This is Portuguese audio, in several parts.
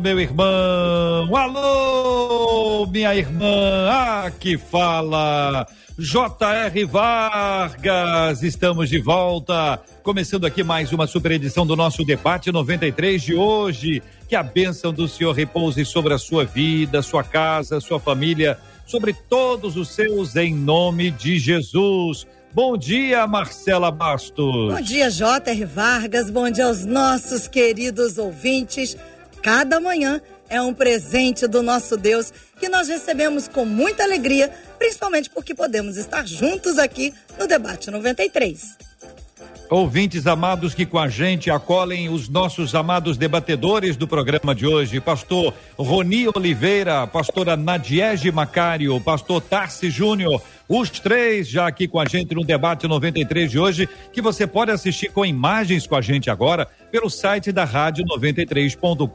meu irmão! Alô, minha irmã! Ah, que fala! J.R. Vargas, estamos de volta, começando aqui mais uma super edição do nosso debate 93 de hoje. Que a bênção do Senhor repouse sobre a sua vida, sua casa, sua família, sobre todos os seus, em nome de Jesus. Bom dia, Marcela Bastos. Bom dia, J.R. Vargas. Bom dia aos nossos queridos ouvintes. Cada manhã é um presente do nosso Deus que nós recebemos com muita alegria, principalmente porque podemos estar juntos aqui no Debate 93. Ouvintes amados que com a gente acolhem os nossos amados debatedores do programa de hoje, pastor Roni Oliveira, pastora Nadiege Macário, pastor Tarci Júnior, os três já aqui com a gente no debate 93 de hoje, que você pode assistir com imagens com a gente agora pelo site da rádio 93.com.br.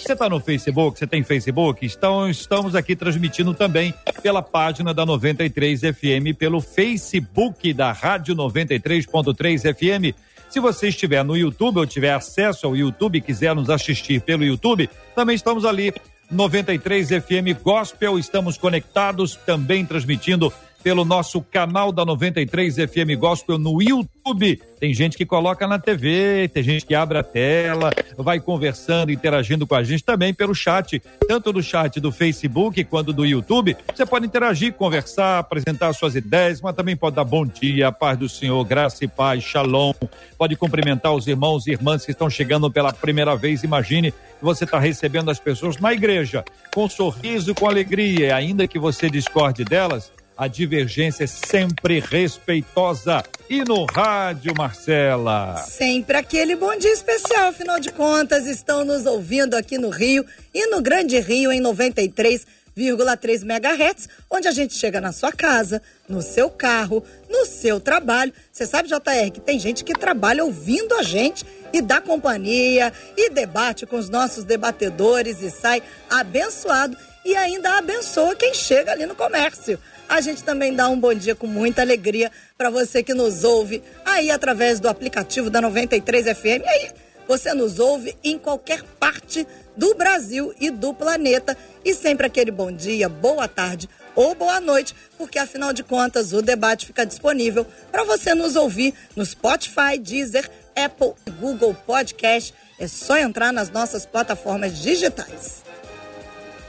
Você está no Facebook? Você tem Facebook? Então estamos aqui transmitindo também pela página da 93 FM, pelo Facebook da rádio 93.3 FM. Se você estiver no YouTube ou tiver acesso ao YouTube e quiser nos assistir pelo YouTube, também estamos ali 93 FM Gospel. Estamos conectados, também transmitindo pelo nosso canal da 93 FM Gospel no YouTube. Tem gente que coloca na TV, tem gente que abre a tela, vai conversando, interagindo com a gente também pelo chat, tanto do chat do Facebook quanto do YouTube. Você pode interagir, conversar, apresentar suas ideias, mas também pode dar bom dia, paz do Senhor, graça e paz, shalom. Pode cumprimentar os irmãos e irmãs que estão chegando pela primeira vez. Imagine que você está recebendo as pessoas na igreja com sorriso, com alegria, ainda que você discorde delas a divergência é sempre respeitosa. E no rádio, Marcela? Sempre aquele bom dia especial, afinal de contas, estão nos ouvindo aqui no Rio e no Grande Rio em 93,3 MHz, onde a gente chega na sua casa, no seu carro, no seu trabalho. Você sabe, JR, que tem gente que trabalha ouvindo a gente e dá companhia e debate com os nossos debatedores e sai abençoado e ainda abençoa quem chega ali no comércio a gente também dá um bom dia com muita alegria para você que nos ouve aí através do aplicativo da 93 FM. Aí você nos ouve em qualquer parte do Brasil e do planeta. E sempre aquele bom dia, boa tarde ou boa noite, porque afinal de contas o debate fica disponível para você nos ouvir no Spotify, Deezer, Apple e Google Podcast. É só entrar nas nossas plataformas digitais.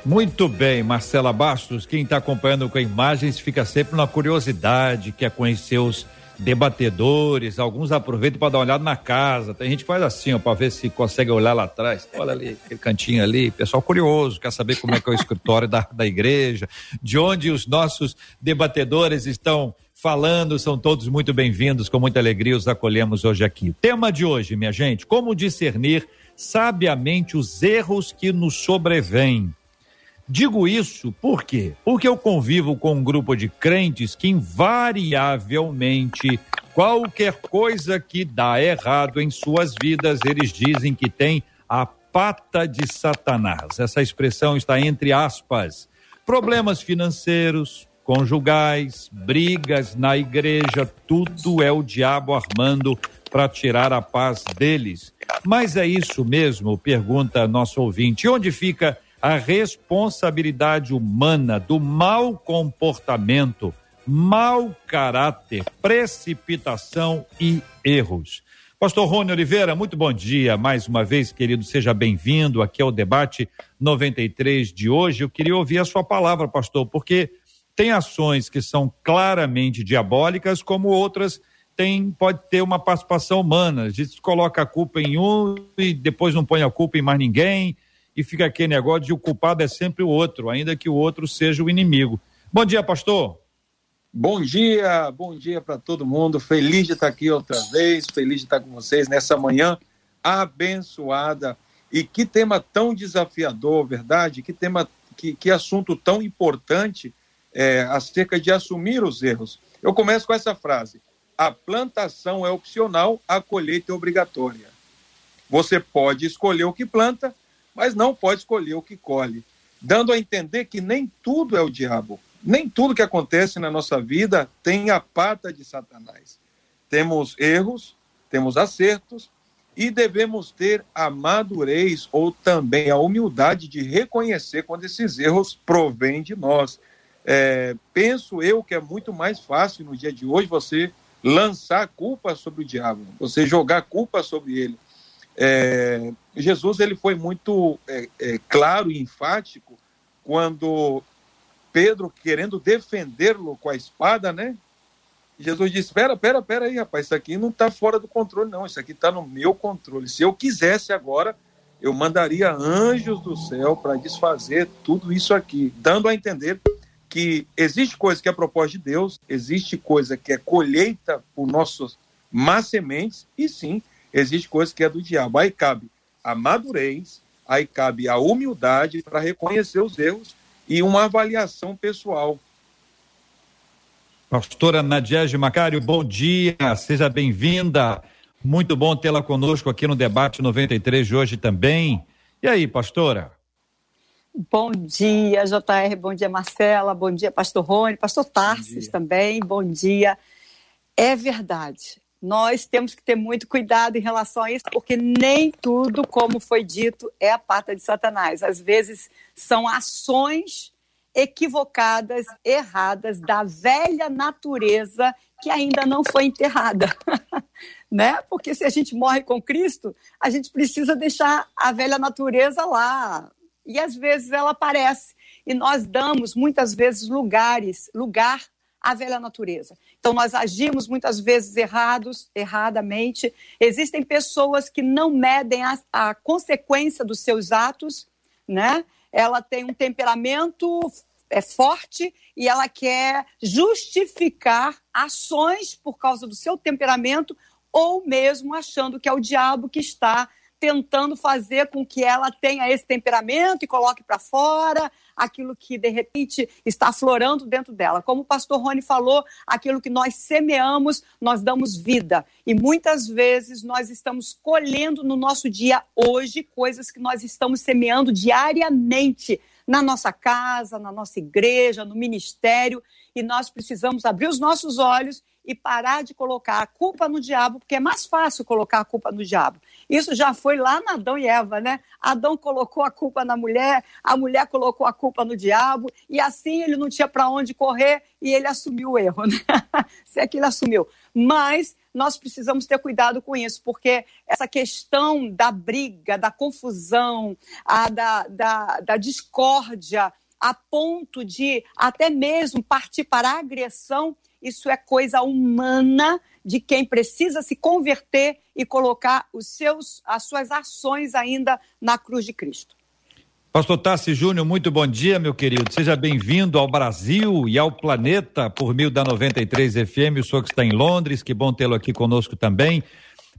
Muito bem, Marcela Bastos, quem está acompanhando com imagens fica sempre na curiosidade, quer conhecer os debatedores, alguns aproveitam para dar uma olhada na casa. Tem gente que faz assim, ó, para ver se consegue olhar lá atrás. Olha ali, aquele cantinho ali, pessoal curioso, quer saber como é que é o escritório da, da igreja, de onde os nossos debatedores estão falando, são todos muito bem-vindos, com muita alegria os acolhemos hoje aqui. Tema de hoje, minha gente, como discernir sabiamente os erros que nos sobrevêm Digo isso por quê? Porque eu convivo com um grupo de crentes que invariavelmente qualquer coisa que dá errado em suas vidas, eles dizem que tem a pata de Satanás. Essa expressão está entre aspas. Problemas financeiros, conjugais, brigas na igreja, tudo é o diabo armando para tirar a paz deles. Mas é isso mesmo? Pergunta nosso ouvinte. Onde fica a responsabilidade humana do mau comportamento, mau caráter, precipitação e erros. Pastor Rony Oliveira, muito bom dia. Mais uma vez, querido, seja bem-vindo aqui ao debate 93 de hoje. Eu queria ouvir a sua palavra, pastor, porque tem ações que são claramente diabólicas, como outras tem, pode ter uma participação humana. A gente coloca a culpa em um e depois não põe a culpa em mais ninguém e fica aquele negócio de o culpado é sempre o outro, ainda que o outro seja o inimigo. Bom dia, pastor. Bom dia, bom dia para todo mundo. Feliz de estar aqui outra vez, feliz de estar com vocês nessa manhã abençoada. E que tema tão desafiador, verdade? Que tema, que, que assunto tão importante é, acerca de assumir os erros. Eu começo com essa frase: a plantação é opcional, a colheita é obrigatória. Você pode escolher o que planta, mas não pode escolher o que colhe, dando a entender que nem tudo é o diabo. Nem tudo que acontece na nossa vida tem a pata de Satanás. Temos erros, temos acertos e devemos ter a madurez ou também a humildade de reconhecer quando esses erros provêm de nós. É, penso eu que é muito mais fácil no dia de hoje você lançar culpa sobre o diabo, você jogar culpa sobre ele. É, Jesus ele foi muito é, é claro e enfático quando Pedro querendo defendê-lo com a espada, né? Jesus disse: Espera, espera, espera aí, rapaz, isso aqui não está fora do controle, não. Isso aqui está no meu controle. Se eu quisesse agora, eu mandaria anjos do céu para desfazer tudo isso aqui, dando a entender que existe coisa que é propósito de Deus, existe coisa que é colheita por nossas más sementes, e sim, existe coisa que é do diabo. Aí cabe a madurez, aí cabe a humildade para reconhecer os erros e uma avaliação pessoal. Pastora Nadiege Macário, bom dia, seja bem-vinda. Muito bom tê-la conosco aqui no debate 93 de hoje também. E aí, pastora? Bom dia, JR, bom dia, Marcela, bom dia, pastor Rony, pastor Tarsis também, bom dia. É verdade, nós temos que ter muito cuidado em relação a isso, porque nem tudo, como foi dito, é a pata de Satanás. Às vezes são ações equivocadas, erradas da velha natureza que ainda não foi enterrada, né? Porque se a gente morre com Cristo, a gente precisa deixar a velha natureza lá. E às vezes ela aparece e nós damos muitas vezes lugares, lugar à velha natureza. Então, nós agimos muitas vezes errados, erradamente. Existem pessoas que não medem a, a consequência dos seus atos, né? Ela tem um temperamento é forte e ela quer justificar ações por causa do seu temperamento ou mesmo achando que é o diabo que está tentando fazer com que ela tenha esse temperamento e coloque para fora aquilo que de repente está aflorando dentro dela. Como o pastor Rony falou, aquilo que nós semeamos, nós damos vida. E muitas vezes nós estamos colhendo no nosso dia hoje coisas que nós estamos semeando diariamente na nossa casa, na nossa igreja, no ministério, e nós precisamos abrir os nossos olhos e parar de colocar a culpa no diabo, porque é mais fácil colocar a culpa no diabo. Isso já foi lá na Adão e Eva, né? Adão colocou a culpa na mulher, a mulher colocou a culpa no diabo, e assim ele não tinha para onde correr e ele assumiu o erro, né? Se é que ele assumiu. Mas nós precisamos ter cuidado com isso, porque essa questão da briga, da confusão, a, da, da, da discórdia, a ponto de até mesmo partir para a agressão, isso é coisa humana de quem precisa se converter e colocar os seus, as suas ações ainda na cruz de Cristo. Pastor Tassi Júnior, muito bom dia, meu querido. Seja bem-vindo ao Brasil e ao planeta por meio da 93 FM. O senhor que está em Londres, que bom tê-lo aqui conosco também.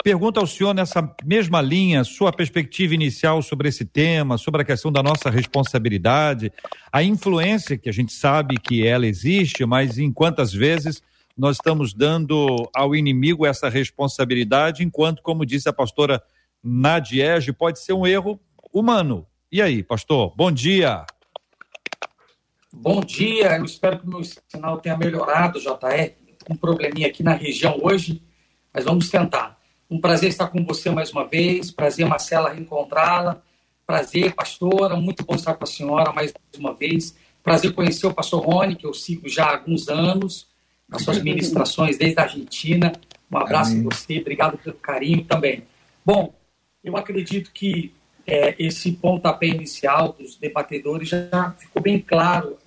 Pergunta ao senhor nessa mesma linha, sua perspectiva inicial sobre esse tema, sobre a questão da nossa responsabilidade, a influência que a gente sabe que ela existe, mas em quantas vezes nós estamos dando ao inimigo essa responsabilidade, enquanto, como disse a pastora Nadiege, pode ser um erro humano. E aí, pastor? Bom dia. Bom dia, eu espero que o meu sinal tenha melhorado, JR. Um probleminha aqui na região hoje, mas vamos tentar. Um prazer estar com você mais uma vez. Prazer, Marcela, reencontrá-la. Prazer, pastora. Muito bom estar com a senhora mais uma vez. Prazer conhecer o pastor Rony, que eu sigo já há alguns anos, nas suas ministrações desde a Argentina. Um abraço Amém. a você. Obrigado pelo carinho também. Bom, eu acredito que é, esse pontapé inicial dos debatedores já ficou bem claro,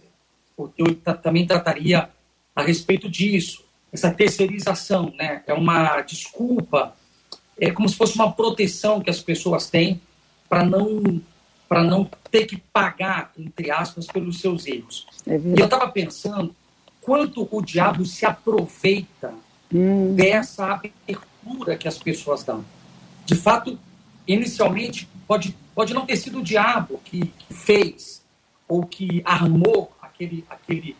porque eu também trataria a respeito disso. Essa terceirização né, é uma desculpa é como se fosse uma proteção que as pessoas têm para não para não ter que pagar entre aspas pelos seus erros. É e eu estava pensando quanto o diabo se aproveita hum. dessa abertura que as pessoas dão. De fato, inicialmente Pode, pode não ter sido o diabo que, que fez ou que armou aquele, aquele,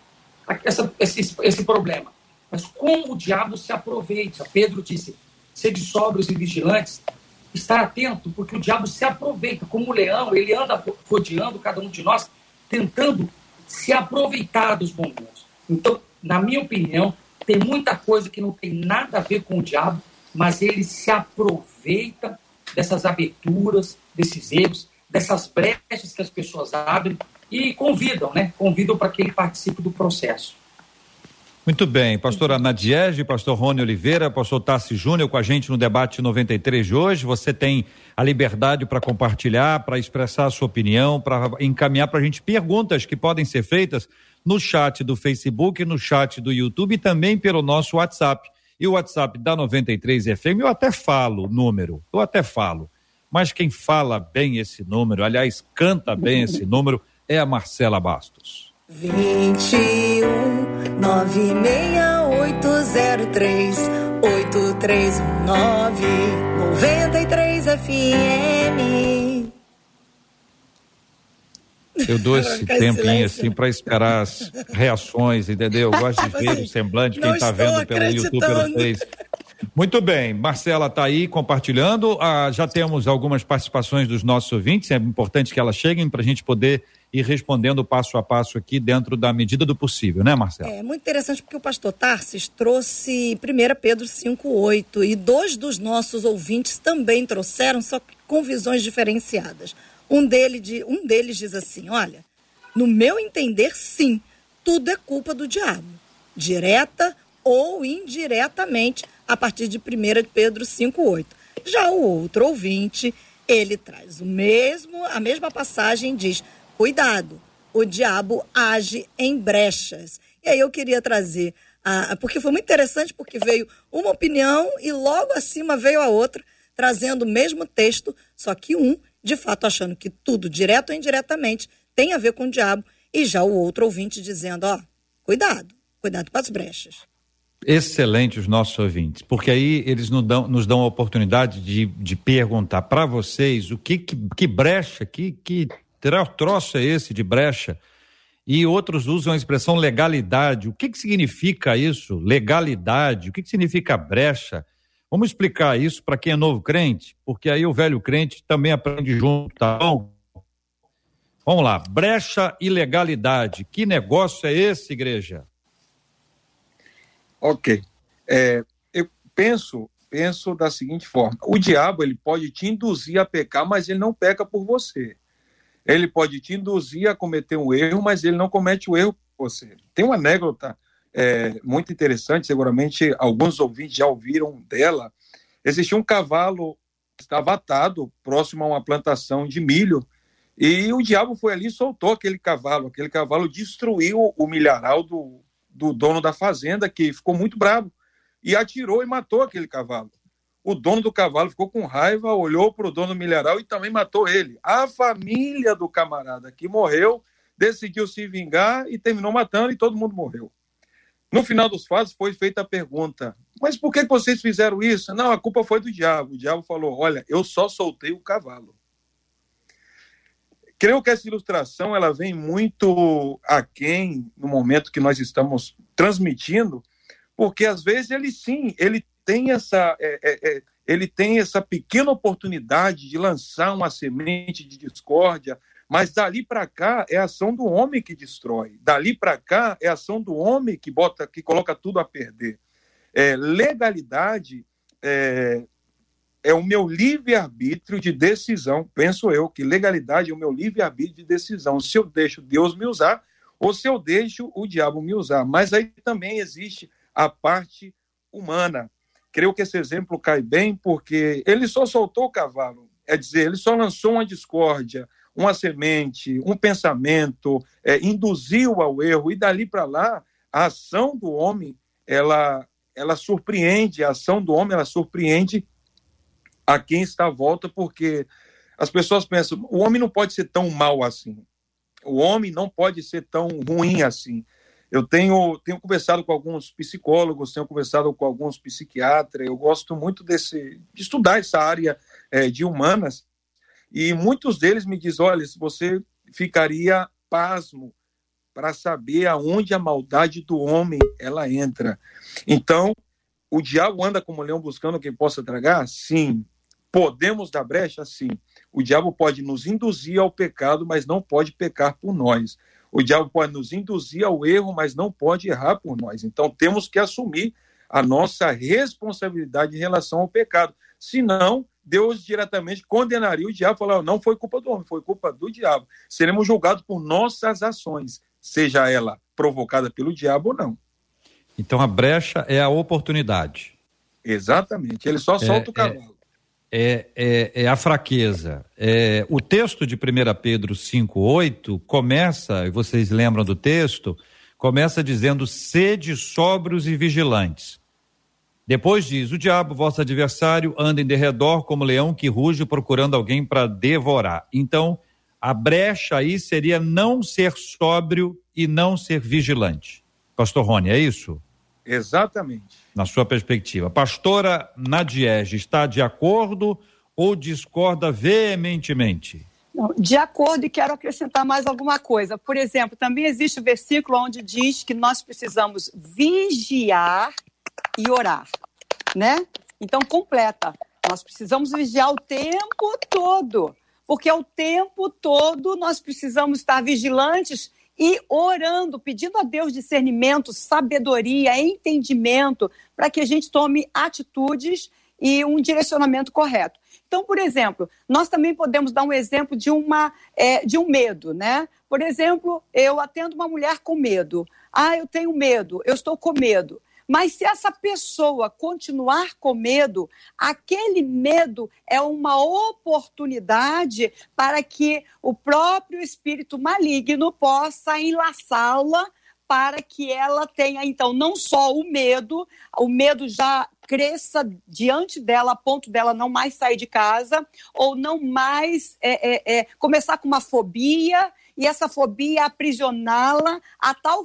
essa, esse, esse problema. Mas como o diabo se aproveita? Pedro disse: sede sóbrios e vigilantes, estar atento, porque o diabo se aproveita. Como o leão, ele anda rodeando cada um de nós, tentando se aproveitar dos bombons. Então, na minha opinião, tem muita coisa que não tem nada a ver com o diabo, mas ele se aproveita dessas aberturas, desses erros, dessas brechas que as pessoas abrem e convidam, né? Convidam para que ele participe do processo. Muito bem, pastora Nadiege, pastor Rony Oliveira, pastor Tassi Júnior com a gente no debate 93 de hoje. Você tem a liberdade para compartilhar, para expressar a sua opinião, para encaminhar para a gente perguntas que podem ser feitas no chat do Facebook, no chat do YouTube e também pelo nosso WhatsApp. E o WhatsApp da 93 FM, eu até falo o número, eu até falo. Mas quem fala bem esse número, aliás, canta bem esse número, é a Marcela Bastos. 21 96803 8319 93 FM. Eu dou esse tempinho assim para esperar as reações, entendeu? Eu gosto de ver o semblante, quem está vendo pelo YouTube, pelo Face. Muito bem, Marcela está aí compartilhando. Ah, já temos algumas participações dos nossos ouvintes, é importante que elas cheguem para a gente poder ir respondendo passo a passo aqui dentro da medida do possível, né, Marcelo? É muito interessante porque o pastor Tarsis trouxe 1 Pedro 5,8 e dois dos nossos ouvintes também trouxeram, só que com visões diferenciadas. Um, dele, de, um deles diz assim: olha, no meu entender, sim, tudo é culpa do diabo, direta ou indiretamente, a partir de 1 Pedro 5,8. Já o outro ouvinte, ele traz o mesmo, a mesma passagem diz: Cuidado, o diabo age em brechas. E aí eu queria trazer, a, porque foi muito interessante, porque veio uma opinião e logo acima veio a outra, trazendo o mesmo texto, só que um, de fato, achando que tudo, direto ou indiretamente, tem a ver com o diabo, e já o outro ouvinte dizendo: ó, cuidado, cuidado com as brechas. Excelente os nossos ouvintes, porque aí eles nos dão, nos dão a oportunidade de, de perguntar para vocês o que, que, que brecha, que, que troço é esse de brecha? E outros usam a expressão legalidade. O que, que significa isso? Legalidade? O que, que significa brecha? Vamos explicar isso para quem é novo crente, porque aí o velho crente também aprende junto, tá bom? Vamos lá, brecha e legalidade. Que negócio é esse, igreja? Ok. É, eu penso, penso da seguinte forma: o diabo ele pode te induzir a pecar, mas ele não peca por você. Ele pode te induzir a cometer um erro, mas ele não comete o erro por você. Tem uma anedota é, muito interessante, seguramente alguns ouvintes já ouviram dela. Existia um cavalo que estava atado próximo a uma plantação de milho, e o diabo foi ali e soltou aquele cavalo. Aquele cavalo destruiu o milharal do, do dono da fazenda, que ficou muito bravo, e atirou e matou aquele cavalo. O dono do cavalo ficou com raiva, olhou para o dono do milharal e também matou ele. A família do camarada que morreu decidiu se vingar e terminou matando e todo mundo morreu. No final dos fatos foi feita a pergunta: mas por que vocês fizeram isso? Não, a culpa foi do diabo. O diabo falou: olha, eu só soltei o cavalo. Creio que essa ilustração ela vem muito aquém no momento que nós estamos transmitindo, porque às vezes ele sim, ele tem essa, é, é, é, ele tem essa pequena oportunidade de lançar uma semente de discórdia, mas dali para cá é a ação do homem que destrói. Dali para cá é a ação do homem que bota, que coloca tudo a perder. É, legalidade é, é o meu livre-arbítrio de decisão. Penso eu que legalidade é o meu livre-arbítrio de decisão. Se eu deixo Deus me usar ou se eu deixo o diabo me usar. Mas aí também existe a parte humana. Creio que esse exemplo cai bem porque ele só soltou o cavalo, é dizer, ele só lançou uma discórdia, uma semente, um pensamento, é, induziu ao erro, e dali para lá, a ação do homem, ela, ela surpreende, a ação do homem, ela surpreende a quem está à volta, porque as pessoas pensam, o homem não pode ser tão mal assim, o homem não pode ser tão ruim assim. Eu tenho, tenho conversado com alguns psicólogos, tenho conversado com alguns psiquiatras, eu gosto muito desse, de estudar essa área é, de humanas, E muitos deles me dizem: olha, você ficaria pasmo para saber aonde a maldade do homem ela entra. Então, o diabo anda como leão buscando quem possa tragar? Sim. Podemos dar brecha? Sim. O diabo pode nos induzir ao pecado, mas não pode pecar por nós. O diabo pode nos induzir ao erro, mas não pode errar por nós. Então temos que assumir a nossa responsabilidade em relação ao pecado. Senão, Deus diretamente condenaria o diabo, falando, não foi culpa do homem, foi culpa do diabo. Seremos julgados por nossas ações, seja ela provocada pelo diabo ou não. Então a brecha é a oportunidade. Exatamente. Ele só é, solta o é, cavalo. É, é, é, a fraqueza. É, o texto de 1 Pedro 5,8 começa, e vocês lembram do texto, começa dizendo: sede sóbrios e vigilantes. Depois diz: o diabo, vosso adversário, anda em derredor como leão que ruge procurando alguém para devorar. Então, a brecha aí seria não ser sóbrio e não ser vigilante. Pastor Rony, é isso? Exatamente. Na sua perspectiva. Pastora Nadiege, está de acordo ou discorda veementemente? Não, de acordo e quero acrescentar mais alguma coisa. Por exemplo, também existe o versículo onde diz que nós precisamos vigiar e orar, né? Então completa. Nós precisamos vigiar o tempo todo, porque o tempo todo nós precisamos estar vigilantes e orando, pedindo a Deus discernimento, sabedoria, entendimento, para que a gente tome atitudes e um direcionamento correto. Então, por exemplo, nós também podemos dar um exemplo de, uma, é, de um medo, né? Por exemplo, eu atendo uma mulher com medo. Ah, eu tenho medo, eu estou com medo. Mas se essa pessoa continuar com medo, aquele medo é uma oportunidade para que o próprio espírito maligno possa enlaçá-la para que ela tenha, então, não só o medo, o medo já cresça diante dela, a ponto dela não mais sair de casa, ou não mais é, é, é, começar com uma fobia, e essa fobia aprisioná-la a tal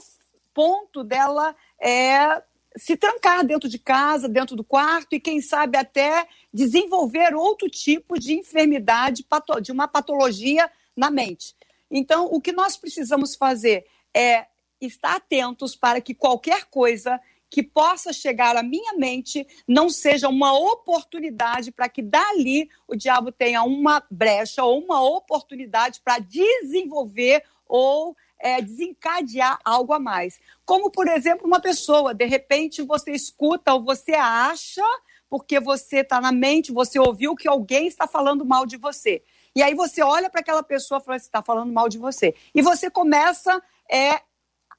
ponto dela é, se trancar dentro de casa, dentro do quarto e, quem sabe, até desenvolver outro tipo de enfermidade, de uma patologia na mente. Então, o que nós precisamos fazer é estar atentos para que qualquer coisa que possa chegar à minha mente não seja uma oportunidade para que dali o diabo tenha uma brecha ou uma oportunidade para desenvolver ou é, desencadear algo a mais. Como, por exemplo, uma pessoa, de repente você escuta ou você acha, porque você está na mente, você ouviu que alguém está falando mal de você. E aí você olha para aquela pessoa e fala, está falando mal de você. E você começa é,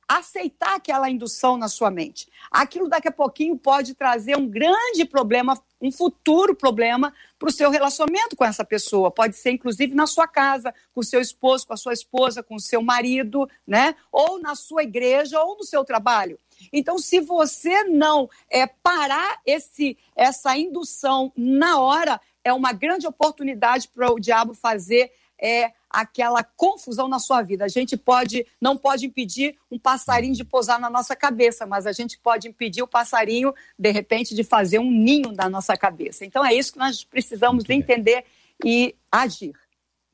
aceitar aquela indução na sua mente. Aquilo daqui a pouquinho pode trazer um grande problema, um futuro problema para o seu relacionamento com essa pessoa. Pode ser, inclusive, na sua casa, com o seu esposo, com a sua esposa, com o seu marido, né? Ou na sua igreja, ou no seu trabalho. Então, se você não é, parar esse, essa indução na hora, é uma grande oportunidade para o diabo fazer é aquela confusão na sua vida. A gente pode, não pode impedir um passarinho de pousar na nossa cabeça, mas a gente pode impedir o passarinho, de repente, de fazer um ninho na nossa cabeça. Então é isso que nós precisamos entender e agir.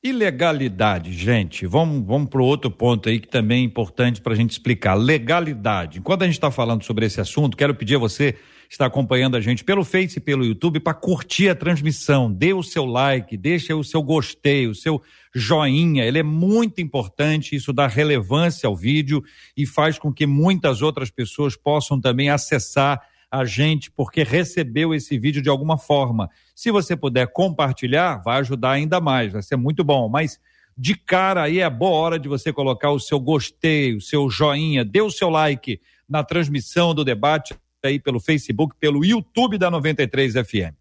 Ilegalidade, gente. Vamos, vamos para o outro ponto aí que também é importante para a gente explicar. Legalidade. Enquanto a gente está falando sobre esse assunto, quero pedir a você está acompanhando a gente pelo Face e pelo YouTube para curtir a transmissão. Dê o seu like, deixe o seu gostei, o seu joinha. Ele é muito importante, isso dá relevância ao vídeo e faz com que muitas outras pessoas possam também acessar a gente porque recebeu esse vídeo de alguma forma. Se você puder compartilhar, vai ajudar ainda mais, vai ser muito bom. Mas de cara aí é boa hora de você colocar o seu gostei, o seu joinha, dê o seu like na transmissão do debate aí pelo Facebook, pelo YouTube da 93 FM.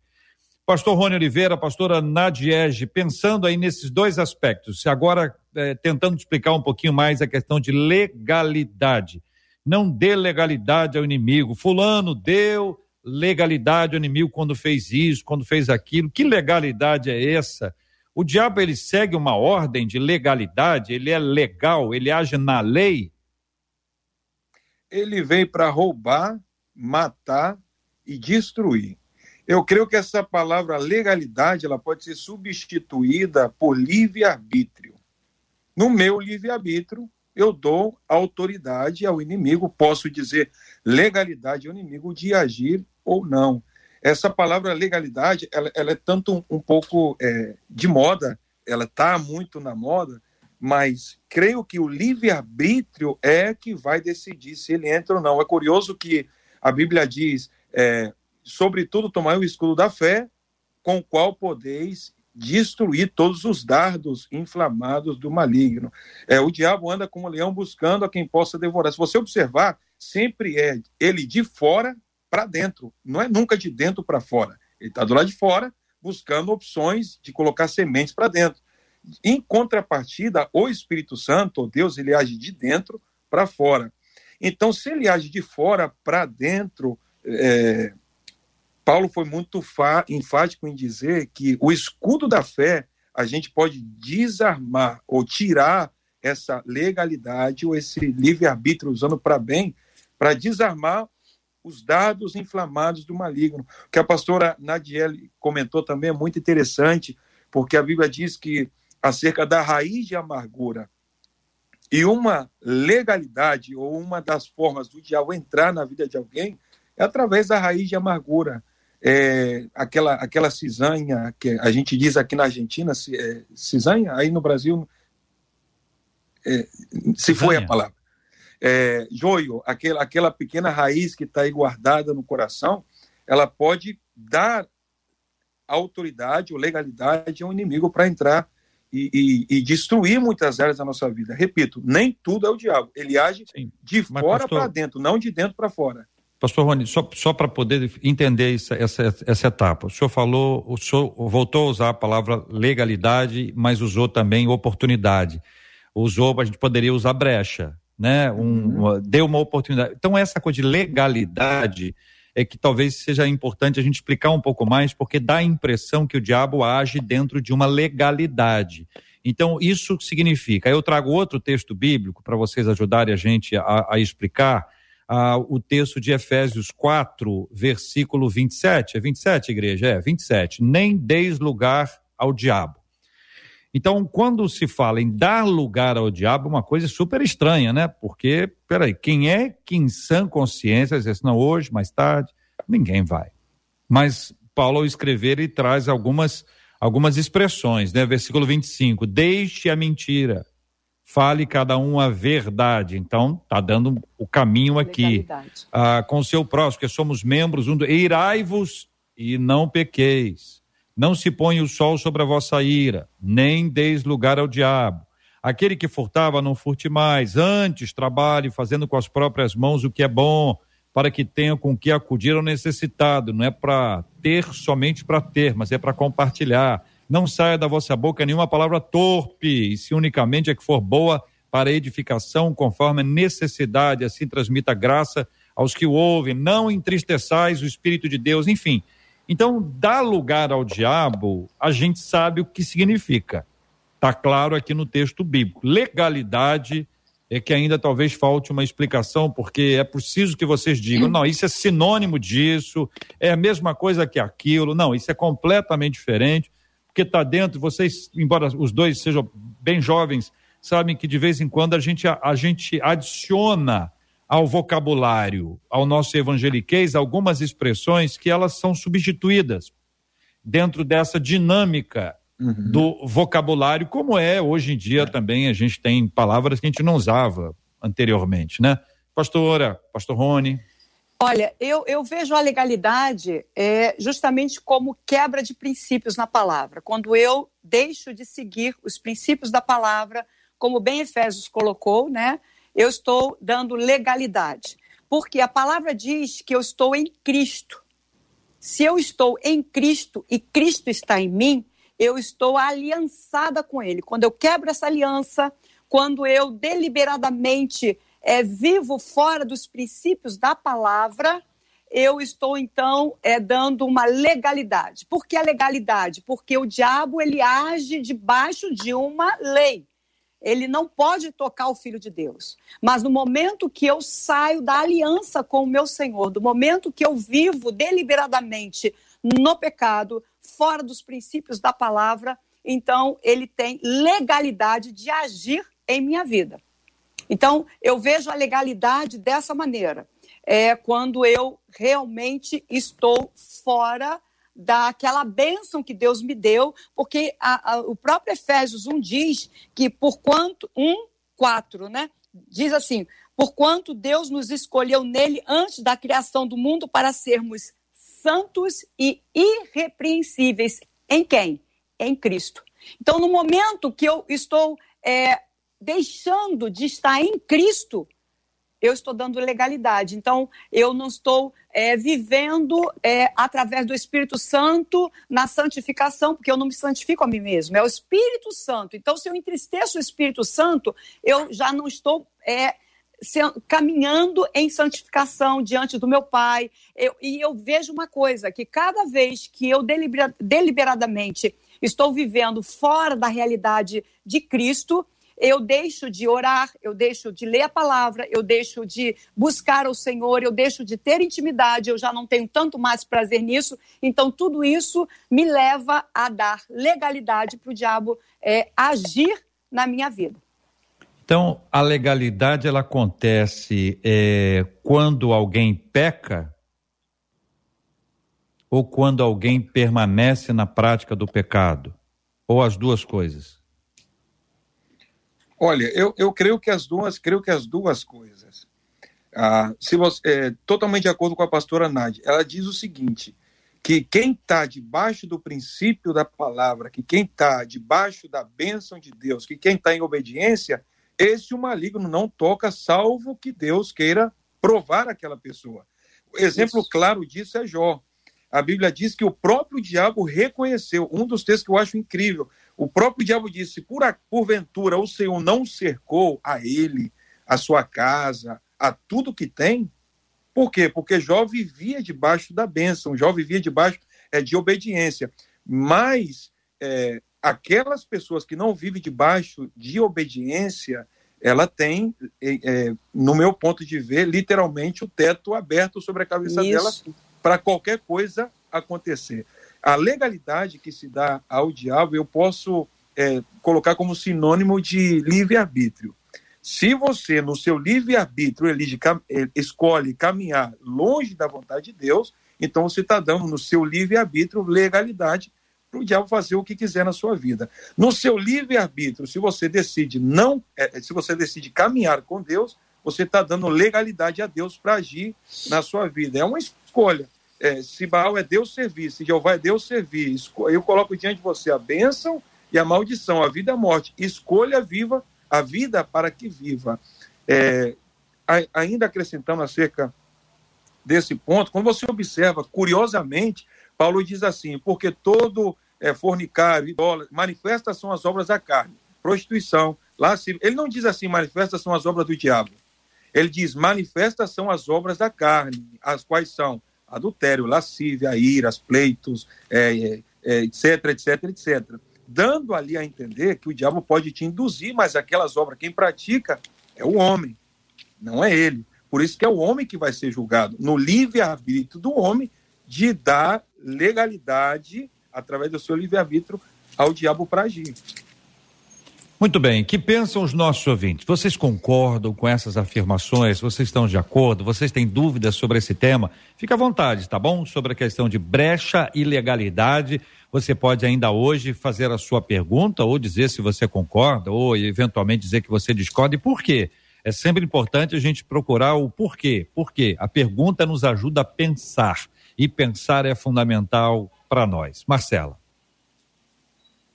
Pastor Rony Oliveira, pastora Nadiege, pensando aí nesses dois aspectos, agora é, tentando explicar um pouquinho mais a questão de legalidade. Não dê legalidade ao inimigo. Fulano deu legalidade ao inimigo quando fez isso, quando fez aquilo. Que legalidade é essa? O diabo ele segue uma ordem de legalidade, ele é legal, ele age na lei. Ele veio para roubar, matar e destruir. Eu creio que essa palavra legalidade ela pode ser substituída por livre-arbítrio. No meu livre-arbítrio, eu dou autoridade ao inimigo, posso dizer legalidade ao inimigo de agir ou não. Essa palavra legalidade, ela, ela é tanto um, um pouco é, de moda, ela está muito na moda, mas creio que o livre-arbítrio é que vai decidir se ele entra ou não. É curioso que a Bíblia diz, é, sobretudo, tomai o escudo da fé, com o qual podeis destruir todos os dardos inflamados do maligno. É, o diabo anda como um leão buscando a quem possa devorar. Se você observar, sempre é ele de fora para dentro, não é nunca de dentro para fora. Ele está do lado de fora buscando opções de colocar sementes para dentro. Em contrapartida, o Espírito Santo, Deus, ele age de dentro para fora. Então, se ele age de fora para dentro, é, Paulo foi muito enfático em dizer que o escudo da fé a gente pode desarmar ou tirar essa legalidade ou esse livre-arbítrio usando para bem, para desarmar os dados inflamados do maligno. O que a pastora Nadiele comentou também é muito interessante, porque a Bíblia diz que acerca da raiz de amargura e uma legalidade ou uma das formas do diabo entrar na vida de alguém é através da raiz de amargura é, aquela, aquela cisanha que a gente diz aqui na Argentina, é, cisanha, aí no Brasil, é, se foi a palavra. É, joio, aquela, aquela pequena raiz que está aí guardada no coração, ela pode dar autoridade ou legalidade ao inimigo para entrar e, e, e, destruir muitas áreas da nossa vida. Repito, nem tudo é o diabo. Ele age Sim, de fora para dentro, não de dentro para fora. Pastor Rony, só, só para poder entender essa, essa, essa etapa, o senhor falou, o senhor voltou a usar a palavra legalidade, mas usou também oportunidade. Usou, a gente poderia usar brecha, né? Um, uhum. Deu uma oportunidade. Então, essa coisa de legalidade é que talvez seja importante a gente explicar um pouco mais, porque dá a impressão que o diabo age dentro de uma legalidade. Então, isso significa. Eu trago outro texto bíblico para vocês ajudarem a gente a, a explicar ah, o texto de Efésios 4, versículo 27. É 27, igreja? É, 27. Nem deis lugar ao diabo. Então, quando se fala em dar lugar ao diabo, uma coisa super estranha, né? Porque, peraí, quem é que em sã consciência diz não, hoje, mais tarde, ninguém vai. Mas Paulo, ao escrever, ele traz algumas, algumas expressões, né? Versículo 25: Deixe a mentira, fale cada um a verdade. Então, está dando o caminho aqui. Ah, com o seu próximo, que somos membros um do. Irai-vos e não pequeis. Não se põe o sol sobre a vossa ira, nem deis lugar ao diabo. Aquele que furtava, não furte mais. Antes, trabalhe fazendo com as próprias mãos o que é bom, para que tenha com que acudir ao necessitado. Não é para ter somente para ter, mas é para compartilhar não saia da vossa boca nenhuma palavra torpe, e se unicamente é que for boa para edificação, conforme a necessidade, assim transmita graça aos que o ouvem. Não entristeçais o Espírito de Deus, enfim. Então, dar lugar ao diabo, a gente sabe o que significa. Está claro aqui no texto bíblico. Legalidade é que ainda talvez falte uma explicação, porque é preciso que vocês digam, não, isso é sinônimo disso, é a mesma coisa que aquilo, não, isso é completamente diferente porque está dentro, vocês, embora os dois sejam bem jovens, sabem que de vez em quando a gente, a, a gente adiciona ao vocabulário, ao nosso evangeliquez, algumas expressões que elas são substituídas dentro dessa dinâmica uhum. do vocabulário, como é hoje em dia é. também a gente tem palavras que a gente não usava anteriormente, né? Pastora, pastor Rony. Olha, eu, eu vejo a legalidade é, justamente como quebra de princípios na palavra. Quando eu deixo de seguir os princípios da palavra, como bem Efésios colocou, né? Eu estou dando legalidade. Porque a palavra diz que eu estou em Cristo. Se eu estou em Cristo e Cristo está em mim, eu estou aliançada com Ele. Quando eu quebro essa aliança, quando eu deliberadamente é, vivo fora dos princípios da palavra, eu estou então é, dando uma legalidade. Por que a legalidade? Porque o diabo ele age debaixo de uma lei. Ele não pode tocar o filho de Deus. Mas no momento que eu saio da aliança com o meu Senhor, do momento que eu vivo deliberadamente no pecado, fora dos princípios da palavra, então ele tem legalidade de agir em minha vida. Então, eu vejo a legalidade dessa maneira. É quando eu realmente estou fora daquela bênção que Deus me deu, porque a, a, o próprio Efésios 1 diz que por quanto, 1, 4, né? Diz assim, por quanto Deus nos escolheu nele antes da criação do mundo para sermos santos e irrepreensíveis. Em quem? Em Cristo. Então, no momento que eu estou é, deixando de estar em Cristo, eu estou dando legalidade. Então, eu não estou é, vivendo é, através do Espírito Santo na santificação, porque eu não me santifico a mim mesmo, é o Espírito Santo. Então, se eu entristeço o Espírito Santo, eu já não estou é, se, caminhando em santificação diante do meu Pai. Eu, e eu vejo uma coisa, que cada vez que eu delibera, deliberadamente estou vivendo fora da realidade de Cristo, eu deixo de orar, eu deixo de ler a palavra, eu deixo de buscar o Senhor, eu deixo de ter intimidade, eu já não tenho tanto mais prazer nisso. Então, tudo isso me leva a dar legalidade para o diabo é, agir na minha vida. Então, a legalidade ela acontece é, quando alguém peca ou quando alguém permanece na prática do pecado? Ou as duas coisas? Olha, eu, eu creio que as duas, creio que as duas coisas. Ah, se você, é, totalmente de acordo com a pastora Nádia, ela diz o seguinte: que quem está debaixo do princípio da palavra, que quem está debaixo da bênção de Deus, que quem está em obediência, esse o maligno não toca, salvo que Deus queira provar aquela pessoa. O exemplo Isso. claro disso é Jó. A Bíblia diz que o próprio diabo reconheceu, um dos textos que eu acho incrível, o próprio diabo disse: por porventura o Senhor não cercou a ele, a sua casa, a tudo que tem? Por quê? Porque Jó vivia debaixo da bênção, Jó vivia debaixo é, de obediência. Mas é, aquelas pessoas que não vivem debaixo de obediência, ela tem, é no meu ponto de ver, literalmente o teto aberto sobre a cabeça Isso. dela para qualquer coisa acontecer a legalidade que se dá ao diabo eu posso é, colocar como sinônimo de livre-arbítrio. Se você, no seu livre-arbítrio, é, escolhe caminhar longe da vontade de Deus, então você está dando no seu livre-arbítrio legalidade para o diabo fazer o que quiser na sua vida. No seu livre-arbítrio, se você decide não, é, se você decide caminhar com Deus, você está dando legalidade a Deus para agir na sua vida. É uma escolha é, se Baal é Deus servir, se Jeová é Deus servir, eu coloco diante de você a bênção e a maldição, a vida e a morte. Escolha viva a vida para que viva. É, ainda acrescentando acerca desse ponto, quando você observa, curiosamente, Paulo diz assim: porque todo é, fornicário, idólatra, manifesta são as obras da carne, prostituição. Ele não diz assim, manifesta são as obras do diabo. Ele diz, manifesta são as obras da carne, as quais são adultério, lascívia, iras, pleitos, é, é, é etc, etc, etc. Dando ali a entender que o diabo pode te induzir, mas aquelas obras, quem pratica é o homem, não é ele. Por isso que é o homem que vai ser julgado, no livre-arbítrio do homem, de dar legalidade, através do seu livre-arbítrio, ao diabo para agir. Muito bem, que pensam os nossos ouvintes? Vocês concordam com essas afirmações? Vocês estão de acordo? Vocês têm dúvidas sobre esse tema? Fique à vontade, tá bom? Sobre a questão de brecha e legalidade, você pode ainda hoje fazer a sua pergunta ou dizer se você concorda ou eventualmente dizer que você discorda e por quê. É sempre importante a gente procurar o porquê. Por quê? A pergunta nos ajuda a pensar e pensar é fundamental para nós. Marcela.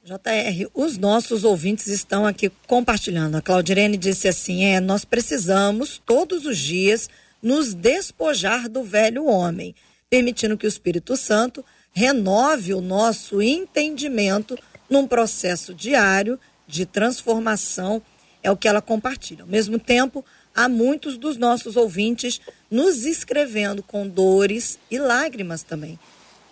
JR, os nossos ouvintes estão aqui compartilhando. A Claudirene disse assim: é, nós precisamos todos os dias nos despojar do velho homem, permitindo que o Espírito Santo renove o nosso entendimento num processo diário de transformação. É o que ela compartilha. Ao mesmo tempo, há muitos dos nossos ouvintes nos escrevendo com dores e lágrimas também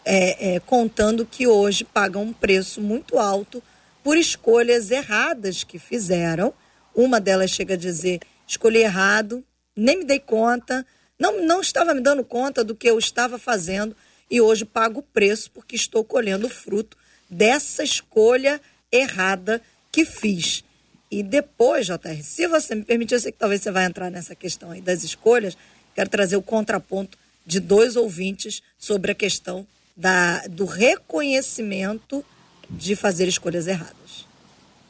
é, é, contando que hoje pagam um preço muito alto por escolhas erradas que fizeram. Uma delas chega a dizer: escolhi errado, nem me dei conta, não, não estava me dando conta do que eu estava fazendo. e hoje pago o preço porque estou colhendo o fruto dessa escolha errada que fiz. E depois, JR, se você me permitir, eu sei que talvez você vai entrar nessa questão aí das escolhas, quero trazer o contraponto de dois ouvintes sobre a questão da, do reconhecimento de fazer escolhas erradas.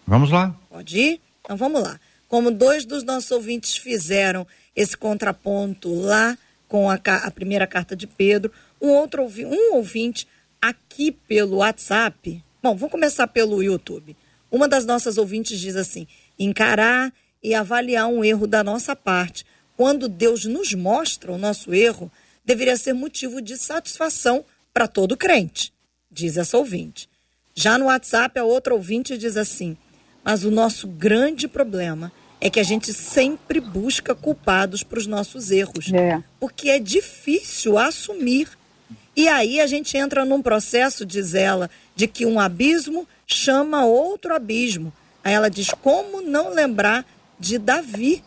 Vamos lá. Pode ir? Então vamos lá. Como dois dos nossos ouvintes fizeram esse contraponto lá com a, a primeira carta de Pedro, um outro um ouvinte aqui pelo WhatsApp. Bom, vamos começar pelo YouTube. Uma das nossas ouvintes diz assim: encarar e avaliar um erro da nossa parte. Quando Deus nos mostra o nosso erro, deveria ser motivo de satisfação para todo crente, diz essa ouvinte. Já no WhatsApp, a outra ouvinte diz assim: mas o nosso grande problema é que a gente sempre busca culpados para os nossos erros, é. porque é difícil assumir. E aí a gente entra num processo, diz ela, de que um abismo chama outro abismo. Aí ela diz: como não lembrar de Davi,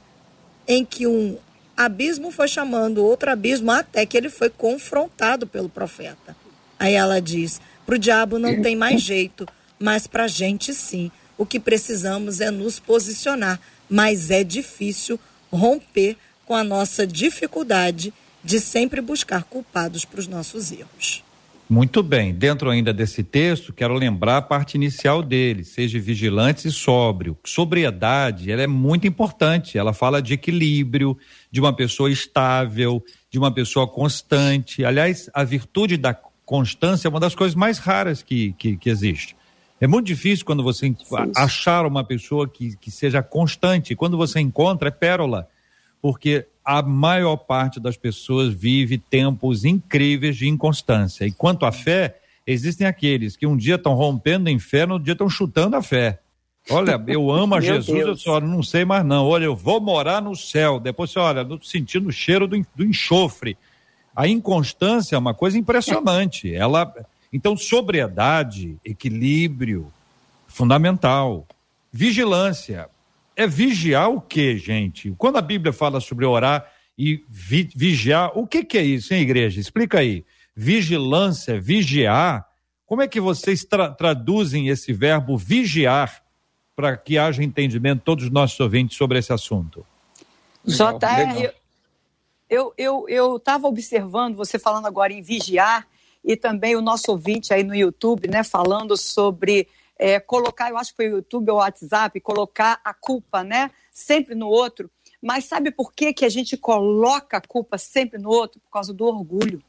em que um abismo foi chamando outro abismo até que ele foi confrontado pelo profeta. Aí ela diz: para o diabo não tem mais jeito, mas para a gente sim. O que precisamos é nos posicionar, mas é difícil romper com a nossa dificuldade de sempre buscar culpados para os nossos erros. Muito bem. Dentro ainda desse texto, quero lembrar a parte inicial dele: seja vigilante e sóbrio. Sobriedade, ela é muito importante. Ela fala de equilíbrio, de uma pessoa estável, de uma pessoa constante. Aliás, a virtude da constância é uma das coisas mais raras que, que, que existe. É muito difícil quando você achar uma pessoa que, que seja constante. Quando você encontra, é pérola. Porque a maior parte das pessoas vive tempos incríveis de inconstância. E quanto à fé, existem aqueles que um dia estão rompendo em fé, no dia estão chutando a fé. Olha, eu amo a Jesus, eu só não sei mais não. Olha, eu vou morar no céu. Depois você olha, sentindo o cheiro do, do enxofre. A inconstância é uma coisa impressionante. Ela, então, sobriedade, equilíbrio, fundamental. Vigilância. É vigiar o que, gente? Quando a Bíblia fala sobre orar e vi, vigiar, o que, que é isso, hein, igreja? Explica aí. Vigilância, vigiar. Como é que vocês tra traduzem esse verbo vigiar para que haja entendimento todos os nossos ouvintes sobre esse assunto? JR, eu eu eu estava observando você falando agora em vigiar e também o nosso ouvinte aí no YouTube, né, falando sobre é, colocar, eu acho que foi o YouTube ou o WhatsApp, colocar a culpa, né, sempre no outro. Mas sabe por que, que a gente coloca a culpa sempre no outro? Por causa do orgulho.